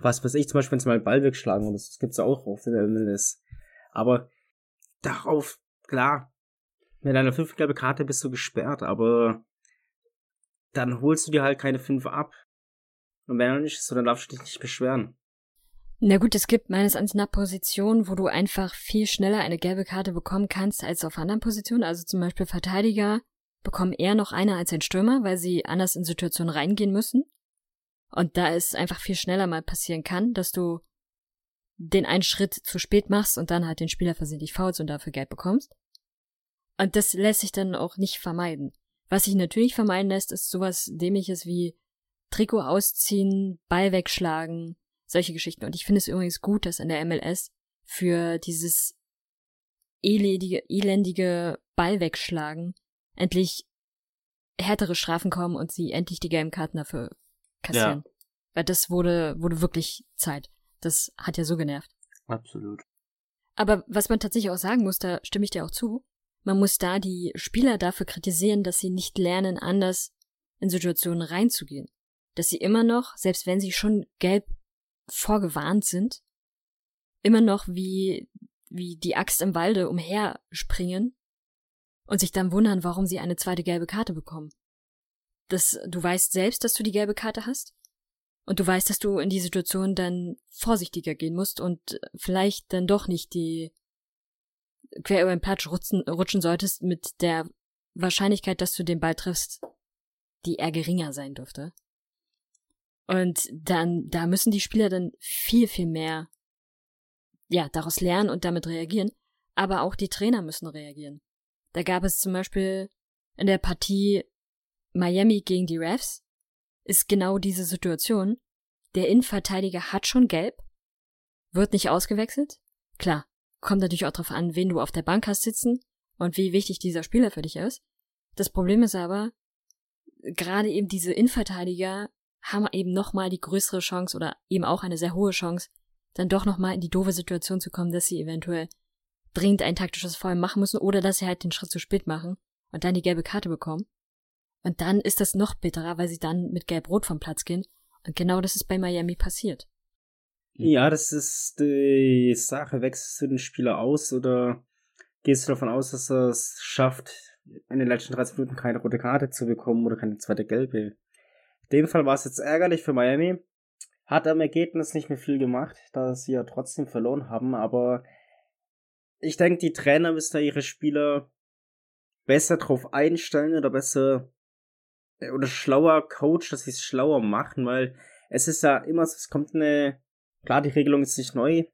B: was weiß ich, zum Beispiel, wenn sie mal einen Ball wegschlagen und das, das gibt es auch in der MLS. Aber darauf, klar, mit einer 5 gelbe Karte bist du gesperrt, aber dann holst du dir halt keine 5 ab. Und wenn er nicht ist, dann darfst du dich nicht beschweren.
C: Na gut, es gibt meines Erachtens nach Positionen, wo du einfach viel schneller eine gelbe Karte bekommen kannst als auf anderen Positionen. Also zum Beispiel Verteidiger bekommen eher noch eine als ein Stürmer, weil sie anders in Situationen reingehen müssen. Und da es einfach viel schneller mal passieren kann, dass du den einen Schritt zu spät machst und dann halt den Spieler versehentlich faulst und dafür Geld bekommst. Und das lässt sich dann auch nicht vermeiden. Was sich natürlich vermeiden lässt, ist sowas dämliches wie Trikot ausziehen, Ball wegschlagen, solche Geschichten. Und ich finde es übrigens gut, dass in der MLS für dieses elendige, elendige Ball wegschlagen endlich härtere Strafen kommen und sie endlich die gelben Karten dafür kassieren. Ja. Weil das wurde, wurde wirklich Zeit. Das hat ja so genervt.
D: Absolut.
C: Aber was man tatsächlich auch sagen muss, da stimme ich dir auch zu, man muss da die Spieler dafür kritisieren, dass sie nicht lernen, anders in Situationen reinzugehen. Dass sie immer noch, selbst wenn sie schon gelb vorgewarnt sind, immer noch wie, wie die Axt im Walde umherspringen und sich dann wundern, warum sie eine zweite gelbe Karte bekommen. Das, du weißt selbst, dass du die gelbe Karte hast. Und du weißt, dass du in die Situation dann vorsichtiger gehen musst und vielleicht dann doch nicht die quer über den Platz rutschen, rutschen solltest mit der Wahrscheinlichkeit, dass du den Ball triffst, die eher geringer sein dürfte. Und dann, da müssen die Spieler dann viel, viel mehr, ja, daraus lernen und damit reagieren. Aber auch die Trainer müssen reagieren. Da gab es zum Beispiel in der Partie Miami gegen die Refs, ist genau diese Situation. Der Innenverteidiger hat schon gelb, wird nicht ausgewechselt. Klar, kommt natürlich auch darauf an, wen du auf der Bank hast sitzen und wie wichtig dieser Spieler für dich ist. Das Problem ist aber, gerade eben diese Innenverteidiger haben eben nochmal die größere Chance oder eben auch eine sehr hohe Chance, dann doch nochmal in die doofe Situation zu kommen, dass sie eventuell dringend ein taktisches Foul machen müssen oder dass sie halt den Schritt zu spät machen und dann die gelbe Karte bekommen. Und dann ist das noch bitterer, weil sie dann mit Gelb-Rot vom Platz gehen. Und genau das ist bei Miami passiert.
B: Ja, das ist die Sache. Wechselst du den Spieler aus oder gehst du davon aus, dass er es schafft, in den letzten 30 Minuten keine rote Karte zu bekommen oder keine zweite gelbe? In dem Fall war es jetzt ärgerlich für Miami. Hat am Ergebnis nicht mehr viel gemacht, da sie ja trotzdem verloren haben, aber ich denke, die Trainer müssen da ihre Spieler besser drauf einstellen oder besser oder schlauer Coach, dass sie es schlauer machen, weil es ist ja immer so, es kommt eine, klar, die Regelung ist nicht neu,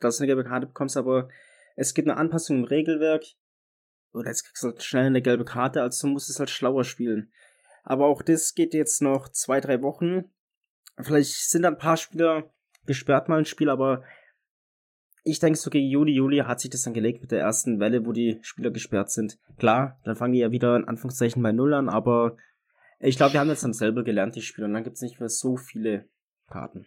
B: dass du eine gelbe Karte bekommst, aber es gibt eine Anpassung im Regelwerk, oder jetzt kriegst du halt schnell eine gelbe Karte, also du musst es halt schlauer spielen. Aber auch das geht jetzt noch zwei, drei Wochen. Vielleicht sind ein paar Spieler gesperrt mal ein Spiel, aber ich denke, so gegen Juli, Juli hat sich das dann gelegt mit der ersten Welle, wo die Spieler gesperrt sind. Klar, dann fangen die ja wieder in Anführungszeichen bei Null an, aber ich glaube, wir haben jetzt dann selber gelernt, die Spiele, und dann gibt es nicht mehr so viele Karten.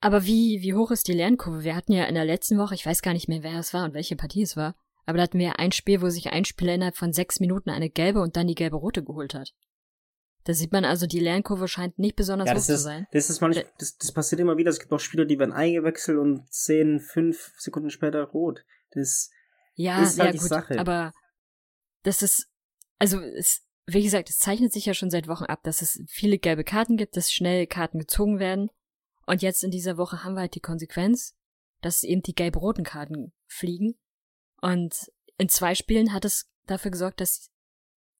C: Aber wie, wie hoch ist die Lernkurve? Wir hatten ja in der letzten Woche, ich weiß gar nicht mehr, wer es war und welche Partie es war, aber da hatten wir ein Spiel, wo sich ein Spieler innerhalb von sechs Minuten eine gelbe und dann die gelbe rote geholt hat. Da sieht man also, die Lernkurve scheint nicht besonders
B: ja,
C: hoch
B: ist,
C: zu sein.
B: Das ist manchmal, das, das passiert immer wieder. Es gibt auch Spieler, die werden eingewechselt und zehn, fünf Sekunden später rot. Das
C: ja,
B: ist halt
C: ja,
B: die
C: gut,
B: Sache.
C: aber das ist, also es, wie gesagt, es zeichnet sich ja schon seit Wochen ab, dass es viele gelbe Karten gibt, dass schnell Karten gezogen werden. Und jetzt in dieser Woche haben wir halt die Konsequenz, dass eben die gelb-roten Karten fliegen. Und in zwei Spielen hat es dafür gesorgt, dass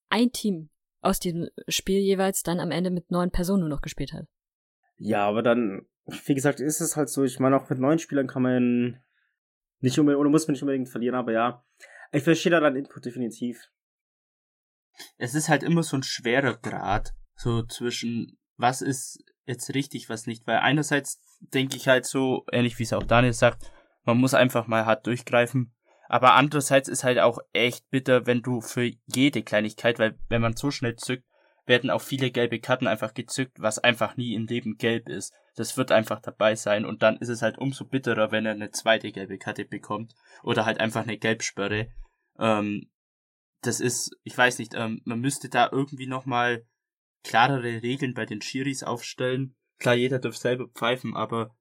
C: ein Team aus diesem Spiel jeweils dann am Ende mit neun Personen nur noch gespielt hat.
B: Ja, aber dann, wie gesagt, ist es halt so, ich meine, auch mit neun Spielern kann man nicht unbedingt, oder muss man nicht unbedingt verlieren, aber ja, ich verstehe da deinen Input definitiv
D: es ist halt immer so ein schwerer Grad, so zwischen was ist jetzt richtig, was nicht, weil einerseits denke ich halt so, ähnlich wie es auch Daniel sagt, man muss einfach mal hart durchgreifen, aber andererseits ist halt auch echt bitter, wenn du für jede Kleinigkeit, weil wenn man so schnell zückt, werden auch viele gelbe Karten einfach gezückt, was einfach nie im Leben gelb ist. Das wird einfach dabei sein und dann ist es halt umso bitterer, wenn er eine zweite gelbe Karte bekommt oder halt einfach eine Gelbsperre. Ähm, das ist, ich weiß nicht, ähm, man müsste da irgendwie nochmal klarere Regeln bei den Schiris aufstellen. Klar, jeder darf selber pfeifen, aber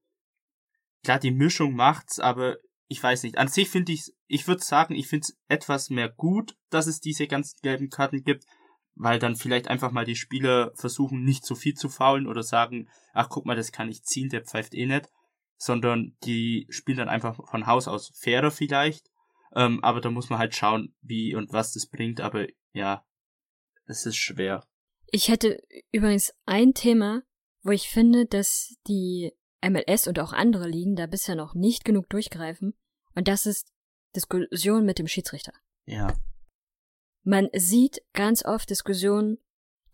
D: klar, die Mischung macht's, aber ich weiß nicht. An sich finde ich, ich würde sagen, ich finde es etwas mehr gut, dass es diese ganzen gelben Karten gibt, weil dann vielleicht einfach mal die Spieler versuchen, nicht so viel zu faulen oder sagen, ach guck mal, das kann ich ziehen, der pfeift eh nicht, sondern die spielen dann einfach von Haus aus fairer vielleicht. Ähm, aber da muss man halt schauen, wie und was das bringt. Aber ja, es ist schwer.
C: Ich hätte übrigens ein Thema, wo ich finde, dass die MLS und auch andere Ligen da bisher noch nicht genug durchgreifen. Und das ist Diskussion mit dem Schiedsrichter.
D: Ja.
C: Man sieht ganz oft Diskussionen,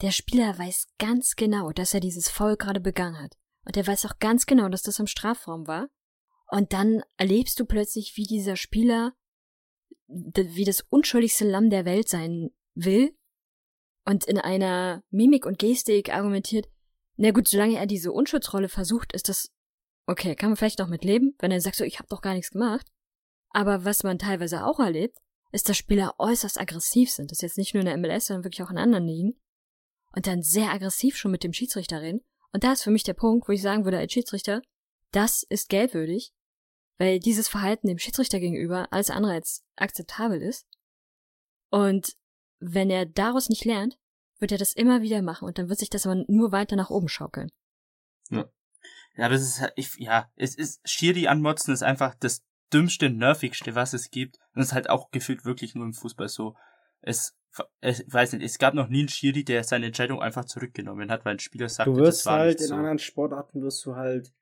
C: der Spieler weiß ganz genau, dass er dieses Foul gerade begangen hat. Und er weiß auch ganz genau, dass das im Strafraum war. Und dann erlebst du plötzlich, wie dieser Spieler wie das unschuldigste Lamm der Welt sein will und in einer Mimik und Gestik argumentiert, na gut, solange er diese Unschuldsrolle versucht, ist das okay, kann man vielleicht noch mit leben, wenn er sagt so, ich habe doch gar nichts gemacht. Aber was man teilweise auch erlebt, ist, dass Spieler äußerst aggressiv sind. Das ist jetzt nicht nur in der MLS, sondern wirklich auch in anderen Ligen. Und dann sehr aggressiv schon mit dem Schiedsrichter reden. Und da ist für mich der Punkt, wo ich sagen würde als Schiedsrichter, das ist geldwürdig, weil dieses Verhalten dem Schiedsrichter gegenüber alles andere als akzeptabel ist. Und wenn er daraus nicht lernt, wird er das immer wieder machen und dann wird sich das aber nur weiter nach oben schaukeln.
D: Ja. Ja, aber es ist halt, ich, ja, es ist, Schiri anmotzen ist einfach das dümmste, nervigste, was es gibt. Und es ist halt auch gefühlt wirklich nur im Fußball so. Es, ich weiß nicht, es gab noch nie einen Schiri, der seine Entscheidung einfach zurückgenommen hat, weil ein Spieler sagt,
B: du wirst halt in so. anderen Sportarten wirst du halt,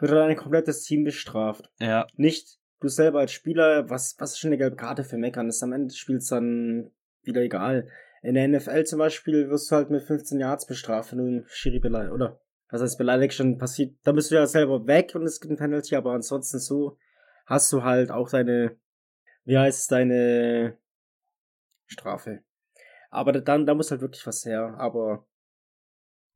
B: wird halt ein komplettes Team bestraft.
D: Ja.
B: Nicht du selber als Spieler, was, was ist schon eine gelbe Karte für Meckern? Das ist am Ende des Spiels dann wieder egal. In der NFL zum Beispiel wirst du halt mit 15 Yards bestraft, wenn du einen Schiri beleidigst, oder? Was heißt beleidigt schon passiert, da bist du ja selber weg und es gibt ein Penalty, aber ansonsten so hast du halt auch deine, wie heißt es, deine Strafe. Aber dann, da muss halt wirklich was her, aber.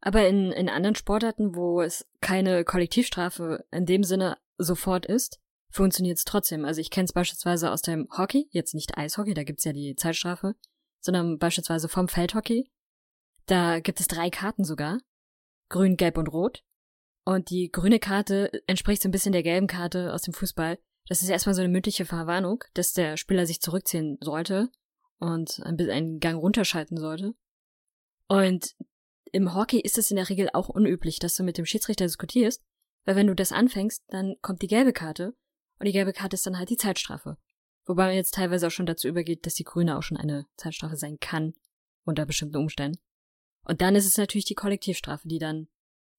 C: Aber in, in anderen Sportarten, wo es keine Kollektivstrafe in dem Sinne sofort ist, funktioniert es trotzdem. Also ich kenne es beispielsweise aus dem Hockey, jetzt nicht Eishockey, da gibt's ja die Zeitstrafe, sondern beispielsweise vom Feldhockey. Da gibt es drei Karten sogar. Grün, Gelb und Rot. Und die grüne Karte entspricht so ein bisschen der gelben Karte aus dem Fußball. Das ist erstmal so eine mündliche Verwarnung, dass der Spieler sich zurückziehen sollte und einen Gang runterschalten sollte. Und im Hockey ist es in der Regel auch unüblich, dass du mit dem Schiedsrichter diskutierst, weil wenn du das anfängst, dann kommt die gelbe Karte und die gelbe Karte ist dann halt die Zeitstrafe. Wobei man jetzt teilweise auch schon dazu übergeht, dass die grüne auch schon eine Zeitstrafe sein kann, unter bestimmten Umständen. Und dann ist es natürlich die Kollektivstrafe, die dann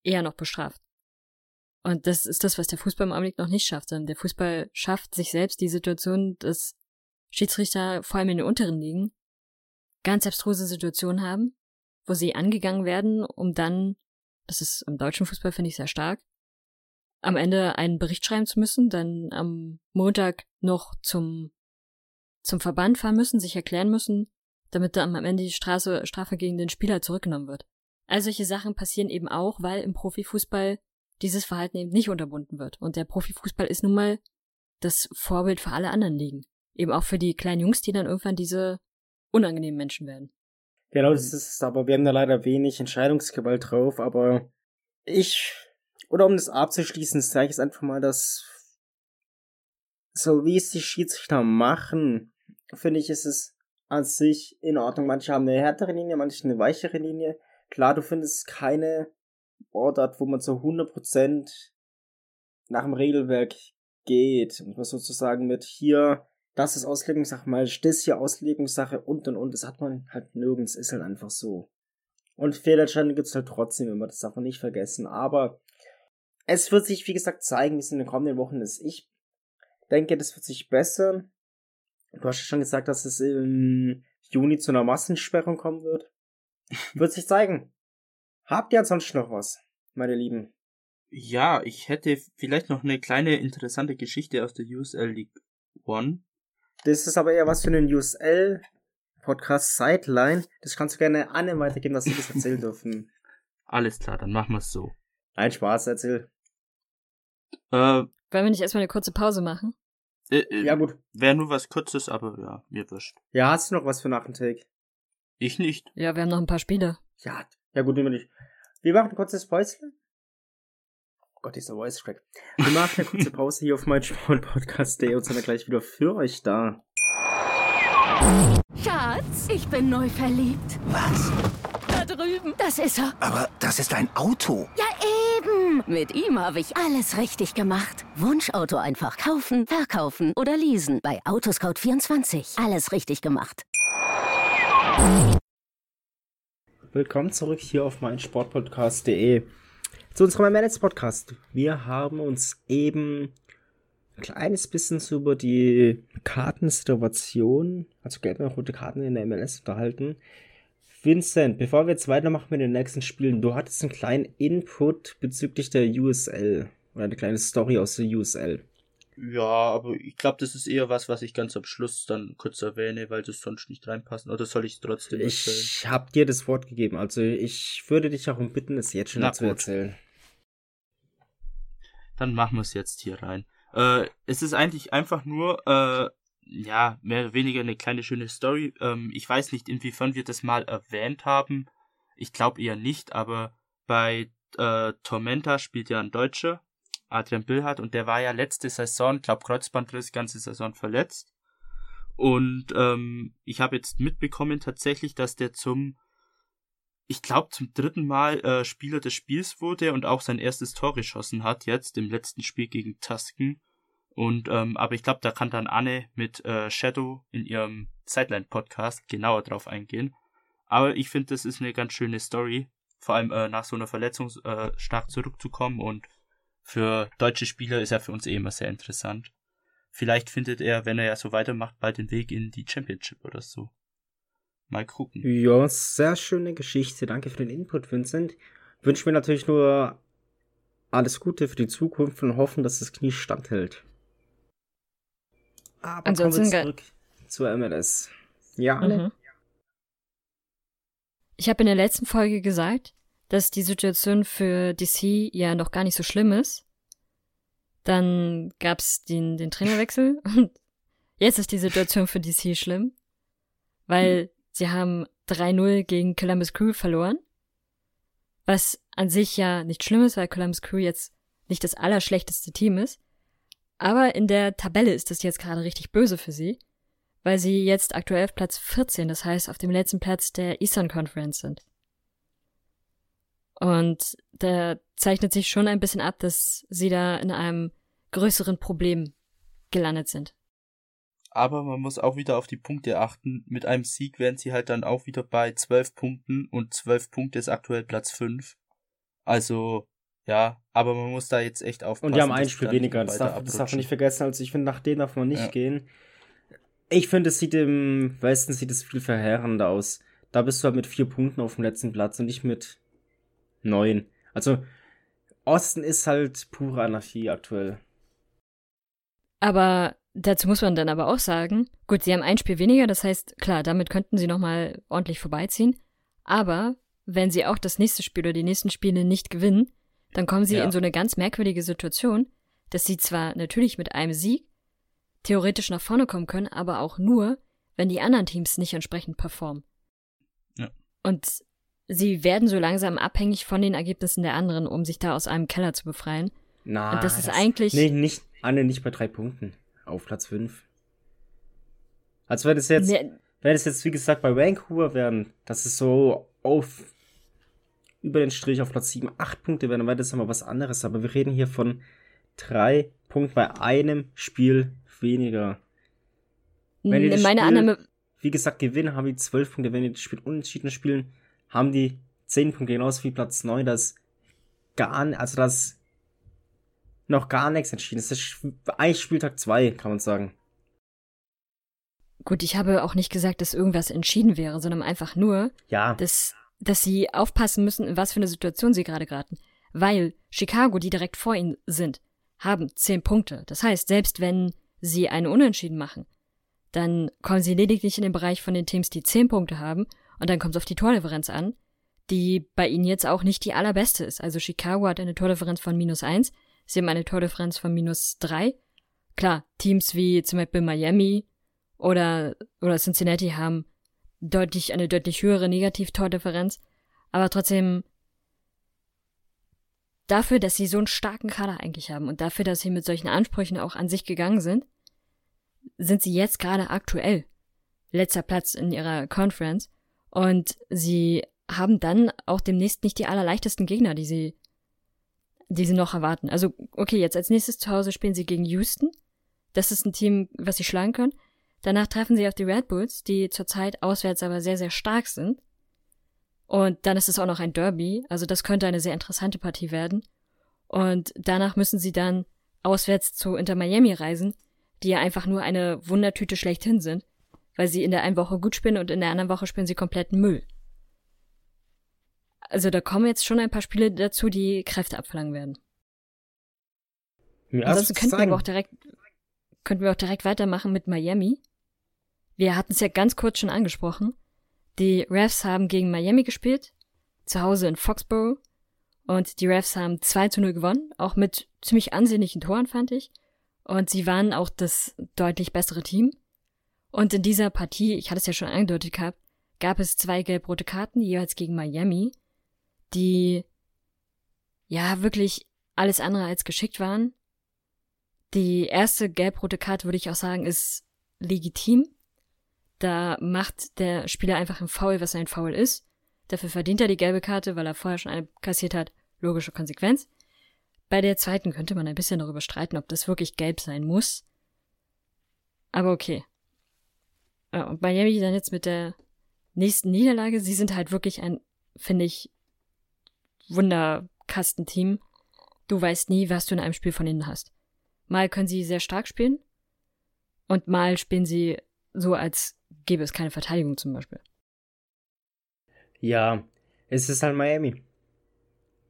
C: eher noch bestraft. Und das ist das, was der Fußball im Augenblick noch nicht schafft, sondern der Fußball schafft sich selbst die Situation, dass Schiedsrichter vor allem in den unteren Ligen ganz abstruse Situationen haben, wo sie angegangen werden, um dann, das ist im deutschen Fußball finde ich sehr stark, am Ende einen Bericht schreiben zu müssen, dann am Montag noch zum, zum Verband fahren müssen, sich erklären müssen, damit dann am Ende die Straße, Strafe gegen den Spieler zurückgenommen wird. All solche Sachen passieren eben auch, weil im Profifußball dieses Verhalten eben nicht unterbunden wird. Und der Profifußball ist nun mal das Vorbild für alle anderen Ligen. Eben auch für die kleinen Jungs, die dann irgendwann diese unangenehmen Menschen werden.
B: Genau, das ist es, aber wir haben da leider wenig Entscheidungsgewalt drauf, aber ich, oder um das abzuschließen, sage ich es einfach mal, dass so wie es die Schiedsrichter machen, finde ich, ist es an sich in Ordnung. Manche haben eine härtere Linie, manche eine weichere Linie. Klar, du findest keine Sportart, wo man zu 100% nach dem Regelwerk geht. Muss man sozusagen mit hier, das ist Auslegungssache, mal das hier Auslegungssache und und und. Das hat man halt nirgends, ist halt einfach so. Und Fehlentscheidungen gibt es halt trotzdem immer, das darf man nicht vergessen. Aber es wird sich, wie gesagt, zeigen, wie es in den kommenden Wochen ist. Ich denke, das wird sich bessern. Du hast ja schon gesagt, dass es im Juni zu einer Massensperrung kommen wird. Wird sich zeigen. Habt ihr ansonsten noch was, meine Lieben?
D: Ja, ich hätte vielleicht noch eine kleine interessante Geschichte aus der USL League One.
B: Das ist aber eher was für einen USL Podcast Sideline. Das kannst du gerne Anne weitergeben, dass sie das erzählen dürfen.
D: Alles klar, dann machen wir es so.
B: Nein, Spaß, erzähl.
D: Äh,
C: Wollen wir nicht erstmal eine kurze Pause machen?
D: äh, äh,
B: Ja, gut.
D: Wäre nur was Kurzes, aber ja, mir wurscht.
B: Ja, hast du noch was für nach dem Take?
D: Ich nicht.
C: Ja, wir haben noch ein paar Spiele.
B: Ja, ja gut, nehmen wir nicht. Wir machen ein kurzes Päuschen. Oh Gott, dieser Voice Crack. Wir machen eine kurze Pause hier auf meinem Sportpodcast.de und sind dann gleich wieder für euch da.
E: Schatz, ich bin neu verliebt.
F: Was?
E: Da drüben. Das ist er.
F: Aber das ist ein Auto.
E: Ja, eben. Mit ihm habe ich alles richtig gemacht. Wunschauto einfach kaufen, verkaufen oder leasen. Bei Autoscout24. Alles richtig gemacht.
B: Willkommen zurück hier auf meinen Sportpodcast.de. Zu unserem MLS Podcast. Wir haben uns eben ein kleines bisschen über die Kartensituation, also gelbe und rote Karten in der MLS unterhalten. Vincent, bevor wir jetzt weitermachen mit den nächsten Spielen, du hattest einen kleinen Input bezüglich der USL oder eine kleine Story aus der USL.
D: Ja, aber ich glaube, das ist eher was, was ich ganz am Schluss dann kurz erwähne, weil das sonst nicht reinpassen. Oder soll ich es trotzdem erzählen?
B: Ich habe dir das Wort gegeben, also ich würde dich auch um bitten, es jetzt schon
D: Na
B: zu erzählen.
D: Dann machen wir es jetzt hier rein. Äh, es ist eigentlich einfach nur, äh, ja, mehr oder weniger eine kleine schöne Story. Ähm, ich weiß nicht, inwiefern wir das mal erwähnt haben. Ich glaube eher nicht, aber bei äh, Tormenta spielt ja ein Deutscher, Adrian Billhardt, und der war ja letzte Saison, glaub Kreuzbandriss, ganze Saison verletzt. Und ähm, ich habe jetzt mitbekommen tatsächlich, dass der zum, ich glaube zum dritten Mal äh, Spieler des Spiels wurde und auch sein erstes Tor geschossen hat jetzt im letzten Spiel gegen Tusken. Und ähm, aber ich glaube, da kann dann Anne mit äh, Shadow in ihrem Sideline Podcast genauer drauf eingehen. Aber ich finde, das ist eine ganz schöne Story, vor allem äh, nach so einer Verletzung äh, stark zurückzukommen und für deutsche Spieler ist er für uns eh immer sehr interessant. Vielleicht findet er, wenn er ja so weitermacht, bald den Weg in die Championship oder so. Mal gucken.
B: Ja, sehr schöne Geschichte. Danke für den Input, Vincent. Wünsche mir natürlich nur alles Gute für die Zukunft und hoffen, dass das Knie standhält. Aber
C: Ansonsten
B: kommen wir
C: ge-
B: zurück zur MLS. Ja?
C: Mhm. Ich habe in der letzten Folge gesagt, dass die Situation für DC ja noch gar nicht so schlimm ist. Dann gab's den, den Trainerwechsel und jetzt ist die Situation für DC schlimm, weil sie haben 3-0 gegen Columbus Crew verloren. Was an sich ja nicht schlimm ist, weil Columbus Crew jetzt nicht das allerschlechteste Team ist. Aber in der Tabelle ist das jetzt gerade richtig böse für sie weil sie jetzt aktuell auf Platz 14, das heißt auf dem letzten Platz der Eastern Conference sind. Und da zeichnet sich schon ein bisschen ab, dass sie da in einem größeren Problem gelandet sind.
D: Aber man muss auch wieder auf die Punkte achten. Mit einem Sieg wären sie halt dann auch wieder bei 12 Punkten und 12 Punkte ist aktuell Platz 5. Also, ja, aber man muss da jetzt echt aufpassen.
B: Und die haben ein Spiel weniger. Das darf, das darf man nicht vergessen. Also ich finde, nach denen darf man nicht
D: Ja.
B: gehen. Ich finde, es sieht im Westen sieht es viel verheerender aus. Da bist du halt mit vier Punkten auf dem letzten Platz und nicht mit neun. Also Osten ist halt pure Anarchie aktuell.
C: Aber dazu muss man dann aber auch sagen, gut, sie haben ein Spiel weniger, das heißt, klar, damit könnten sie nochmal ordentlich vorbeiziehen. Aber wenn sie auch das nächste Spiel oder die nächsten Spiele nicht gewinnen, dann kommen sie
B: Ja.
C: in so eine ganz merkwürdige Situation, dass sie zwar natürlich mit einem Sieg theoretisch nach vorne kommen können, aber auch nur, wenn die anderen Teams nicht entsprechend performen.
D: Ja.
C: Und sie werden so langsam abhängig von den Ergebnissen der anderen, um sich da aus einem Keller zu befreien.
B: Na,
C: Und das ist eigentlich-
B: Nee, nicht, Anne, nicht bei drei Punkten. Auf Platz fünf. Also wenn es jetzt,
C: Nee,
B: wenn es jetzt, wie gesagt, bei Vancouver wären, dass es so auf über den Strich auf Platz 7, 8 Punkte wären, dann wäre das immer was anderes. Aber wir reden hier von drei Punkten bei einem Spiel weniger. Wenn die das
C: meine
B: Spiel-
C: Annahme,
B: Wie gesagt, gewinnen haben die 12 Punkte. Wenn die das Spiel unentschieden spielen, haben die 10 Punkte, genauso wie Platz 9. Das gar n- also das noch gar nichts entschieden. Das ist eigentlich Spieltag 2, kann man sagen.
C: gut, ich habe auch nicht gesagt, dass irgendwas entschieden wäre, sondern einfach nur,
B: Ja,
C: dass, dass sie aufpassen müssen, in was für eine Situation sie gerade geraten. Weil Chicago, die direkt vor ihnen sind, haben zehn Punkte. Das heißt, selbst wenn sie eine Unentschieden machen, dann kommen sie lediglich in den Bereich von den Teams, die 10 Punkte haben und dann kommt es auf die Tordifferenz an, die bei ihnen jetzt auch nicht die allerbeste ist. Also Chicago hat eine Tordifferenz von minus 1, sie haben eine Tordifferenz von minus 3. Klar, Teams wie zum Beispiel Miami oder, oder Cincinnati haben deutlich, eine deutlich höhere Negativ-Tordifferenz, aber trotzdem dafür, dass sie so einen starken Kader eigentlich haben und dafür, dass sie mit solchen Ansprüchen auch an sich gegangen sind, sind sie jetzt gerade aktuell letzter Platz in ihrer Conference und sie haben dann auch demnächst nicht die allerleichtesten Gegner, die sie, die sie noch erwarten. Also, okay, jetzt als nächstes zu Hause spielen sie gegen Houston. Das ist ein Team, was sie schlagen können. Danach treffen sie auf die Red Bulls, die zurzeit auswärts aber sehr, sehr stark sind. Und dann ist es auch noch ein Derby, also das könnte eine sehr interessante Partie werden. Und danach müssen sie dann auswärts zu Inter Miami reisen, die ja einfach nur eine Wundertüte schlechthin sind, weil sie in der einen Woche gut spielen und in der anderen Woche spielen sie kompletten Müll. Also da kommen jetzt schon ein paar Spiele dazu, die Kräfte abverlangen werden.
B: Ja,
C: Ansonsten könnten wir auch direkt, könnten wir auch direkt weitermachen mit Miami. Wir hatten es ja ganz kurz schon angesprochen. Die Refs haben gegen Miami gespielt, zu Hause in Foxborough. Und die Refs haben 2 zu 0 gewonnen, auch mit ziemlich ansehnlichen Toren, fand ich. Und sie waren auch das deutlich bessere Team. Und in dieser Partie, ich hatte es ja schon angedeutet gehabt, gab es zwei gelb-rote Karten, jeweils gegen Miami, die ja wirklich alles andere als geschickt waren. Die erste gelb-rote Karte, würde ich auch sagen, ist legitim. Da macht der Spieler einfach ein Foul, was ein Foul ist. Dafür verdient er die gelbe Karte, weil er vorher schon eine kassiert hat. Logische Konsequenz. Bei der zweiten könnte man ein bisschen darüber streiten, ob das wirklich gelb sein muss. Aber okay. Und Miami dann jetzt mit der nächsten Niederlage, sie sind halt wirklich ein, finde ich, Wunderkastenteam. Du weißt nie, was du in einem Spiel von ihnen hast. Mal können sie sehr stark spielen und mal spielen sie so, als gäbe es keine Verteidigung zum Beispiel.
B: Ja, es ist halt Miami.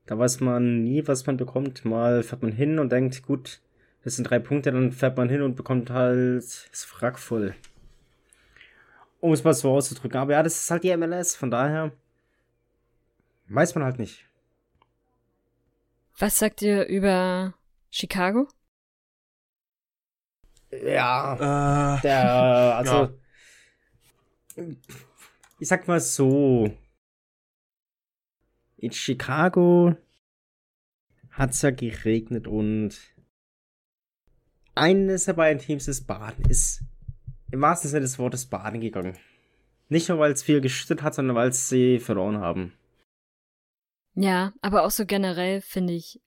B: Da weiß man nie, was man bekommt. Mal fährt man hin und denkt, gut, das sind drei Punkte, dann fährt man hin und bekommt halt das Wrack voll. Um es mal so auszudrücken. Aber ja, das ist halt die MLS, von daher weiß man halt nicht.
C: Was sagt ihr über Chicago?
B: Ja,
D: Äh,
B: der, also, ich sag mal so, in Chicago hat's ja geregnet und eines der beiden Teams ist Baden, ist im wahrsten Sinne des Wortes Baden gegangen. Nicht nur, weil es viel geschüttet hat, sondern weil sie verloren haben.
C: Ja, aber auch so generell finde ich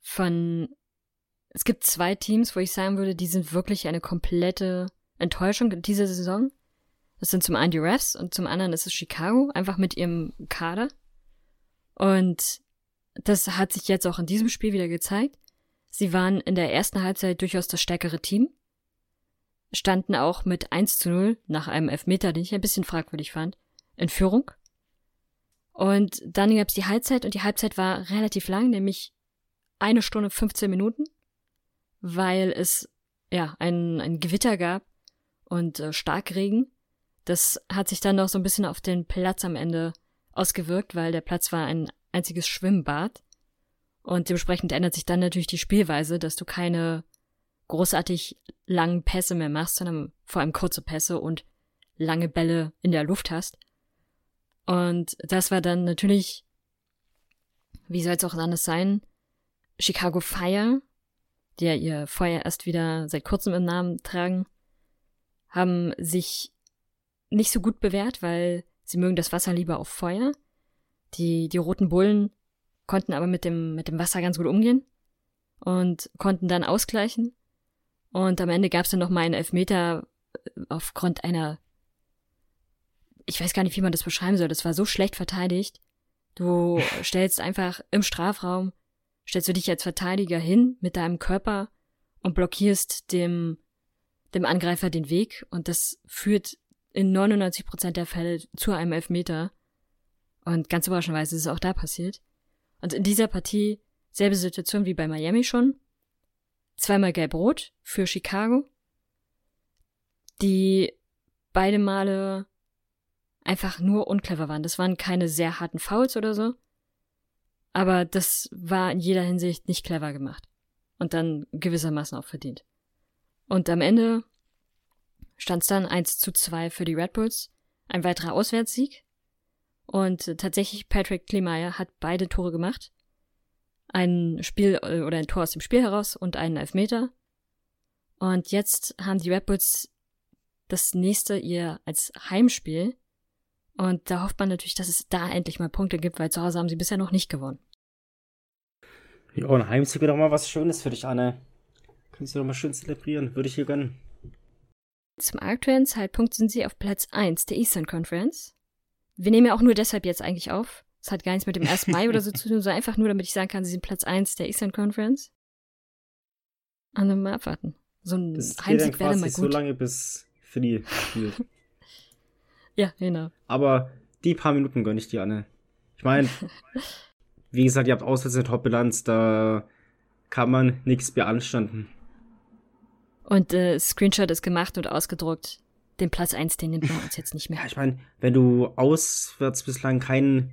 C: von es gibt zwei Teams, wo ich sagen würde, die sind wirklich eine komplette Enttäuschung dieser Saison. Das sind zum einen die Refs und zum anderen ist es Chicago, einfach mit ihrem Kader. Und das hat sich jetzt auch in diesem Spiel wieder gezeigt. Sie waren in der ersten Halbzeit durchaus das stärkere Team, standen auch mit 1 zu 0 nach einem Elfmeter, den ich ein bisschen fragwürdig fand, in Führung. Und dann gab es die Halbzeit und die Halbzeit war relativ lang, nämlich eine Stunde 15 Minuten weil es ja ein, ein Gewitter gab und äh, Starkregen. Das hat sich dann noch so ein bisschen auf den Platz am Ende ausgewirkt, weil der Platz war ein einziges Schwimmbad. Und dementsprechend ändert sich dann natürlich die Spielweise, dass du keine großartig langen Pässe mehr machst, sondern vor allem kurze Pässe und lange Bälle in der Luft hast. Und das war dann natürlich, wie soll es auch anders sein, Chicago Fire, die ja ihr Feuer erst wieder seit kurzem im Namen tragen, haben sich nicht so gut bewährt, weil sie mögen das Wasser lieber auf Feuer. Die, die roten Bullen konnten aber mit dem, mit dem Wasser ganz gut umgehen und konnten dann ausgleichen. Und am Ende gab es dann noch mal einen Elfmeter äh, aufgrund einer, ich weiß gar nicht, wie man das beschreiben soll. Das war so schlecht verteidigt. Du stellst einfach im Strafraum stellst du dich als Verteidiger hin mit deinem Körper und blockierst dem, dem Angreifer den Weg und das führt in 99 Prozent der Fälle zu einem Elfmeter. Und ganz überraschenderweise ist es auch da passiert. Und in dieser Partie selbe Situation wie bei Miami schon. Zweimal gelb-rot für Chicago. die beide Male einfach nur unclever waren. Das waren keine sehr harten Fouls oder so. Aber das war in jeder Hinsicht nicht clever gemacht. Und dann gewissermaßen auch verdient. Und am Ende stand es dann 1 zu 2 für die Red Bulls. Ein weiterer Auswärtssieg. Und tatsächlich Patrick Klemeyer hat beide Tore gemacht. Ein Spiel äh, oder ein Tor aus dem Spiel heraus und einen Elfmeter. Und jetzt haben die Red Bulls das nächste ihr als Heimspiel. Und da hofft man natürlich, dass es da endlich mal Punkte gibt, weil zu Hause haben sie bisher noch nicht gewonnen.
B: Ja, ein Heimsieg wäre doch mal was Schönes für dich, Anne. Kannst du doch mal schön zelebrieren, würde ich hier gönnen.
C: Zum aktuellen Zeitpunkt sind sie auf Platz 1 der Eastern Conference. Wir nehmen ja auch nur deshalb jetzt eigentlich auf. Es hat gar nichts mit dem 1. Mai oder so zu tun, sondern einfach nur, damit ich sagen kann, sie sind Platz 1 der Eastern Conference. Und dann mal abwarten. So ein
B: Das
C: Heimsieg wäre mal
B: so
C: gut.
B: lange, bis Philly spielt.
C: ja, genau.
B: Aber die paar Minuten gönne ich dir, Anne. Ich meine, wie gesagt, ihr habt auswärts eine Top-Bilanz, da kann man nichts beanstanden.
C: Und äh, Screenshot ist gemacht und ausgedruckt. Den Platz 1, den nimmt man uns jetzt nicht
B: Ja,
C: mehr.
B: ich meine, wenn du auswärts bislang kein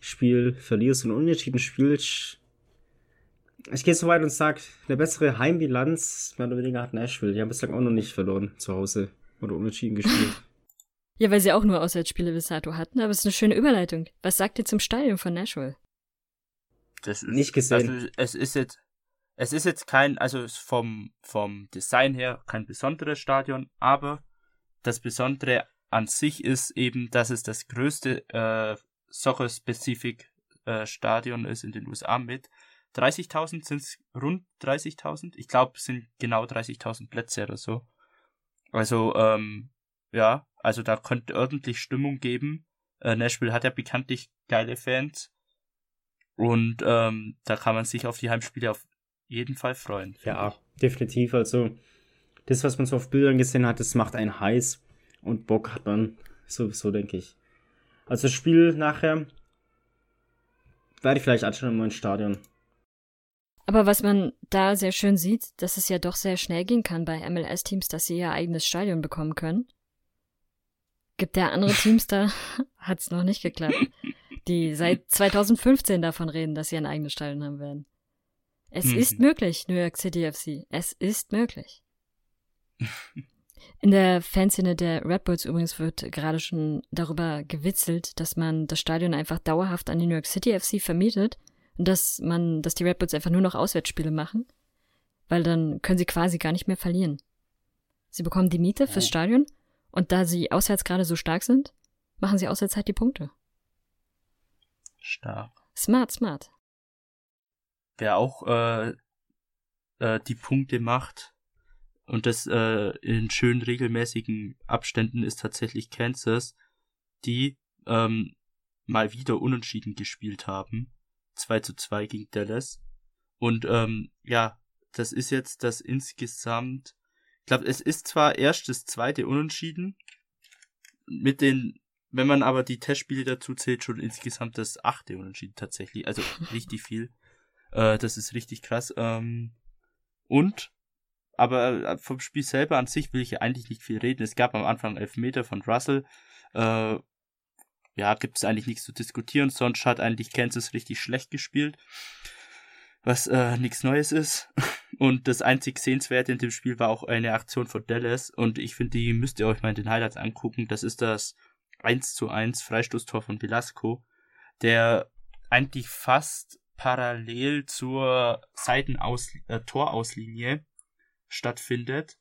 B: Spiel verlierst und unentschieden spielst, ich gehe so weit und sage, eine bessere Heimbilanz, mehr oder weniger hat Nashville. Die haben bislang auch noch nicht verloren zu Hause oder unentschieden gespielt.
C: Ja, weil sie auch nur Auswärtsspiele bis dato hatten, aber es ist eine schöne Überleitung. Was sagt ihr zum Stadion von Nashville?
D: Das ist,
B: Nicht gesehen.
D: Also, es ist jetzt, es ist jetzt kein, also es ist vom, vom Design her kein besonderes Stadion, aber das Besondere an sich ist eben, dass es das größte äh, Soccer-Specific äh, Stadion ist in den USA mit 30.000 sind es rund 30.000. Ich glaube, es sind genau 30.000 Plätze oder so. Also, ähm, ja, also da könnte ordentlich Stimmung geben. Äh, Nashville hat ja bekanntlich geile Fans. Und ähm, da kann man sich auf die Heimspiele auf jeden Fall freuen.
B: Ja, definitiv. Also, das, was man so auf Bildern gesehen hat, das macht einen heiß und Bock hat man sowieso, denke ich. Also, das Spiel nachher werde ich vielleicht anschauen im neuen Stadion.
C: Aber was man da sehr schön sieht, dass es ja doch sehr schnell gehen kann bei MLS-Teams, dass sie ihr eigenes Stadion bekommen können. Gibt ja andere Teams, da hat's noch nicht geklappt, die seit 2015 davon reden, dass sie ein eigenes Stadion haben werden. Es
D: Mhm.
C: ist möglich, New York City FC. Es ist möglich. In der Fanszene der Red Bulls übrigens wird gerade schon darüber gewitzelt, dass man das Stadion einfach dauerhaft an die New York City FC vermietet und dass man, dass die Red Bulls einfach nur noch Auswärtsspiele machen, weil dann können sie quasi gar nicht mehr verlieren. Sie bekommen die Miete fürs
B: Oh.
C: Stadion und da sie auswärts gerade so stark sind, machen sie auswärts halt die Punkte.
D: Stark.
C: Smart, smart.
D: Wer auch äh, äh, die Punkte macht und das äh, in schön regelmäßigen Abständen ist tatsächlich Kansas, die ähm, mal wieder unentschieden gespielt haben. 2 zu 2 gegen Dallas. Und ähm, ja, das ist jetzt das insgesamt. Ich glaube, es ist zwar erst das zweite Unentschieden. Mit den, wenn man aber die Testspiele dazu zählt, schon insgesamt das achte Unentschieden tatsächlich. Also richtig viel. Äh, das ist richtig krass. Ähm, und, aber äh, vom Spiel selber an sich will ich ja eigentlich nicht viel reden. Es gab am Anfang Elfmeter von Russell. Äh, ja, gibt es eigentlich nichts zu diskutieren. Sonst hat eigentlich Kansas richtig schlecht gespielt. Was äh, nichts Neues ist. Und das einzig Sehenswerte in dem Spiel war auch eine Aktion von Dallas. Und ich finde, die müsst ihr euch mal in den Highlights angucken. Das ist das 1 zu 1 Freistoßtor von Velasco, der eigentlich fast parallel zur Seitenaus äh, Torauslinie stattfindet.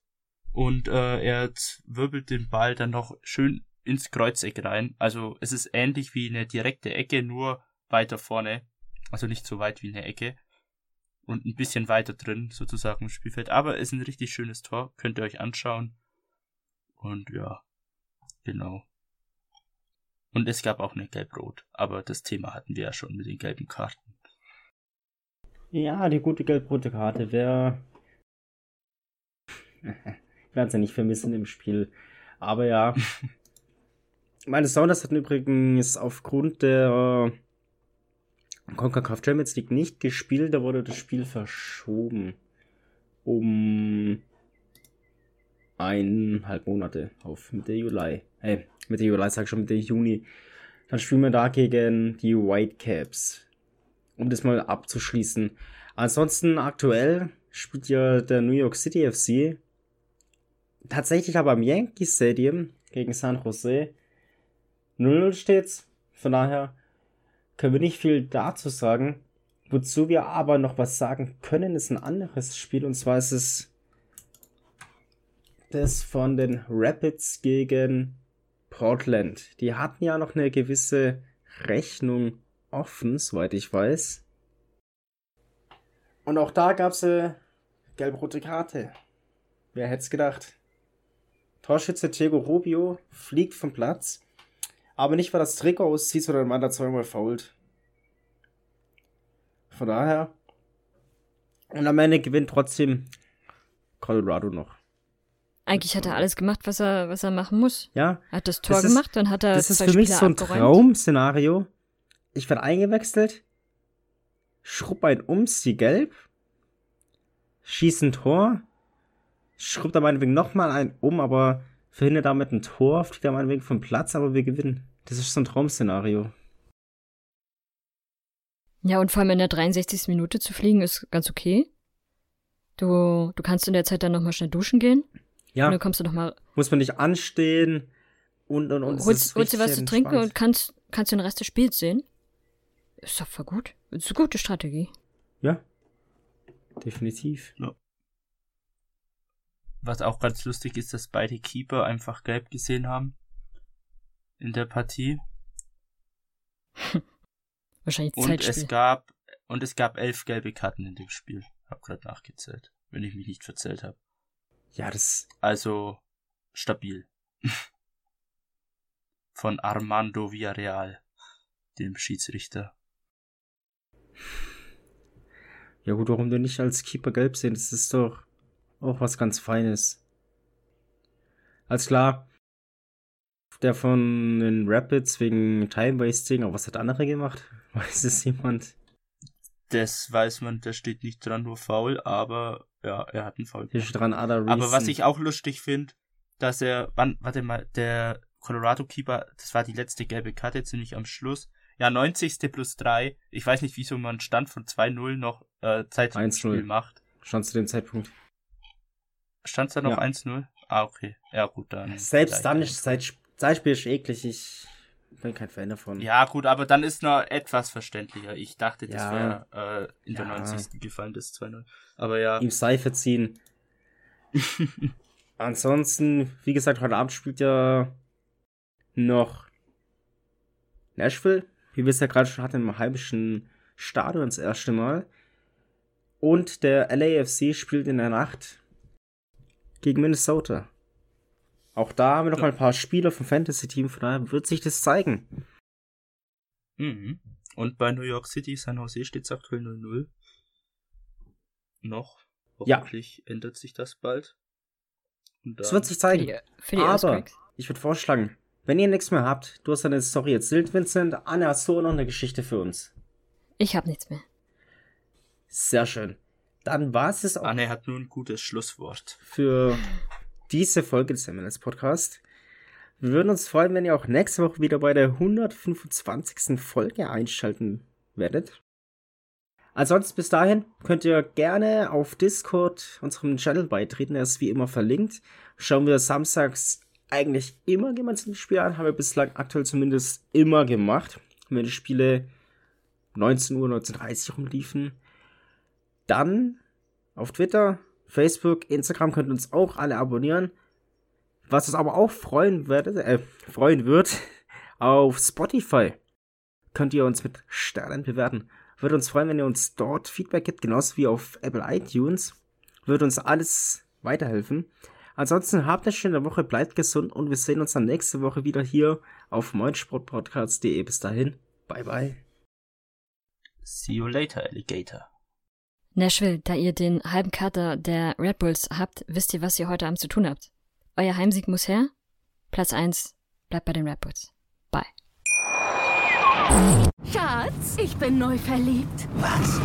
D: Und äh, er wirbelt den Ball dann noch schön ins Kreuzeck rein. Also es ist ähnlich wie eine direkte Ecke, nur weiter vorne. Also nicht so weit wie eine Ecke. Und ein bisschen weiter drin, sozusagen im Spielfeld. Aber es ist ein richtig schönes Tor. Könnt ihr euch anschauen. Und ja, genau. Und es gab auch eine Gelb-Rot. Aber das Thema hatten wir ja schon mit den gelben Karten.
B: Ja, die gute gelb-rote Karte. Wer. Ich werde sie nicht vermissen im Spiel. Aber ja. Meine Sounders hatten übrigens aufgrund der CONCACAF Champions League nicht gespielt. Da wurde das Spiel verschoben. Um eineinhalb Monate auf Mitte Juli. Hey, Mitte Juli, sag schon Mitte Juni. Dann spielen wir da gegen die Whitecaps. Um das mal abzuschließen. Ansonsten aktuell spielt ja der New York City FC tatsächlich aber am Yankee Stadium gegen San Jose 0-0 steht's. Von daher können wir nicht viel dazu sagen. Wozu wir aber noch was sagen können, ist ein anderes Spiel. Und zwar ist es das von den Rapids gegen Portland. Die hatten ja noch eine gewisse Rechnung offen, soweit ich weiß. Und auch da gab es eine gelb-rote Karte. Wer hätte es gedacht? Torschütze Diego Rubio fliegt vom Platz. Aber nicht, weil das Trikot auszieht, sondern weil er zweimal fault. Von daher. Und am Ende gewinnt trotzdem Colorado noch.
C: Eigentlich hat er alles gemacht, was er, was er machen muss.
B: Ja.
C: Er hat das Tor
B: Das ist-
C: gemacht, dann hat er
B: Das ist für mich so ein
C: abgeräumt.
B: Traum-Szenario. Ich werde eingewechselt, schrubb ein um, sie gelb, schieß ein Tor, schrubb da meinetwegen nochmal ein um, aber verhindert damit ein Tor, fliegt da meinetwegen vom Platz, aber wir gewinnen. Das ist so ein Traum-Szenario.
C: Ja, und vor allem in der 63. Minute zu fliegen ist ganz okay. Du, du kannst in der Zeit dann nochmal schnell duschen gehen. Und
B: Ja,
C: dann kommst du nochmal,
B: muss man nicht anstehen und und und.
C: holst, holst dir was zu trinken und kannst, kannst den Rest des Spiels sehen. Ist doch voll gut. Ist eine gute Strategie.
B: Ja, definitiv.
D: Was auch ganz lustig ist, dass beide Keeper einfach gelb gesehen haben. In der Partie.
C: Wahrscheinlich
D: Und
C: Zeitspiel.
D: es gab, und es gab elf gelbe Karten in dem Spiel. Hab gerade nachgezählt. Wenn ich mich nicht verzählt habe.
B: Ja, das.
D: Also, stabil. Von Armando Villarreal, dem Schiedsrichter.
B: Ja gut, warum du nicht als Keeper gelb sehen? Das ist doch auch was ganz Feines. Als klar, der von den Rapids wegen Time Wasting, aber was hat andere gemacht? Weiß es jemand?
D: Das weiß man, da steht nicht dran, nur faul, aber ja, er hat einen Foul.
B: Hier steht dran, other reason.
D: Aber was ich auch lustig finde, dass er, wann, warte mal, der Colorado Keeper, das war die letzte gelbe Karte, ziemlich am Schluss. Ja, 90. plus 3. Ich weiß nicht, wieso man Stand von 2-0 noch äh, Zeit
B: 1-0.
D: Spiel macht.
B: Stand zu dem Zeitpunkt.
D: Stand da noch
B: Ja.
D: 1-0? Ah, okay. Ja, gut, dann.
B: Selbst dann ist Zeit, Zeitspiel ist eklig. Ich bin kein Fan davon.
D: Ja, gut, aber dann ist noch etwas verständlicher. Ich dachte, das
B: Ja.
D: wäre äh, in der
B: Ja.
D: 90. gefallen, das 2-0. Aber ja.
B: Ihm Seife ziehen. Ansonsten, wie gesagt, heute Abend spielt ja noch Nashville, wie wir es ja gerade schon hatten, im heimischen Stadion das erste Mal. Und der LAFC spielt in der Nacht gegen Minnesota. Auch da haben wir noch mal ein paar Spieler vom Fantasy-Team, von daher wird sich das zeigen.
D: Mhm. Und bei New York City, San Jose steht es aktuell 0-0. Noch.
B: Ja.
D: Hoffentlich ändert sich das bald. Und
B: Es wird sich
C: Für
B: zeigen.
C: die, für die
B: Aber ich würde vorschlagen, wenn ihr nichts mehr habt, du hast deine Story erzählt, Vincent. Anne, hast du noch eine Geschichte für uns?
C: Ich hab nichts mehr.
B: Sehr schön. Dann war es es auch
D: Anne hat nur ein gutes Schlusswort.
B: für diese Folge des MLS Podcast. Wir würden uns freuen, wenn ihr auch nächste Woche wieder bei der 125. Folge einschalten werdet. Ansonsten bis dahin könnt ihr gerne auf Discord unserem Channel beitreten. Er ist wie immer verlinkt. Schauen wir samstags eigentlich immer gemeinsam die Spiele an. Haben wir bislang aktuell zumindest immer gemacht. Wenn die Spiele 19 Uhr, 19.30 Uhr rumliefen. Dann auf Twitter, Facebook, Instagram könnt ihr uns auch alle abonnieren. Was uns aber auch freuen, werdet, äh, freuen wird, auf Spotify könnt ihr uns mit Sternen bewerten. Würde uns freuen, wenn ihr uns dort Feedback gibt, genauso wie auf Apple iTunes. Würde uns alles weiterhelfen. Ansonsten habt eine schöne Woche, bleibt gesund und wir sehen uns dann nächste Woche wieder hier auf meinsportpodcast.de. Bis dahin, bye bye.
D: See you later, Alligator.
C: Nashville, da ihr den halben Kater der Red Bulls habt, wisst ihr, was ihr heute Abend zu tun habt. Euer Heimsieg muss her. Platz 1 bleibt bei den Red Bulls. Bye.
E: Schatz, ich bin neu verliebt.
F: Was?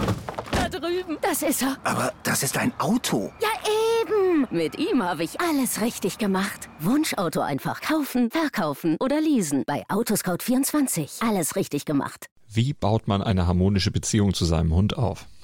E: Da drüben. Das ist er.
F: Aber das ist ein Auto.
E: Ja, eben. Mit ihm habe ich alles richtig gemacht. Wunschauto einfach kaufen, verkaufen oder leasen. Bei Autoscout24. Alles richtig gemacht.
G: Wie baut man eine harmonische Beziehung zu seinem Hund auf?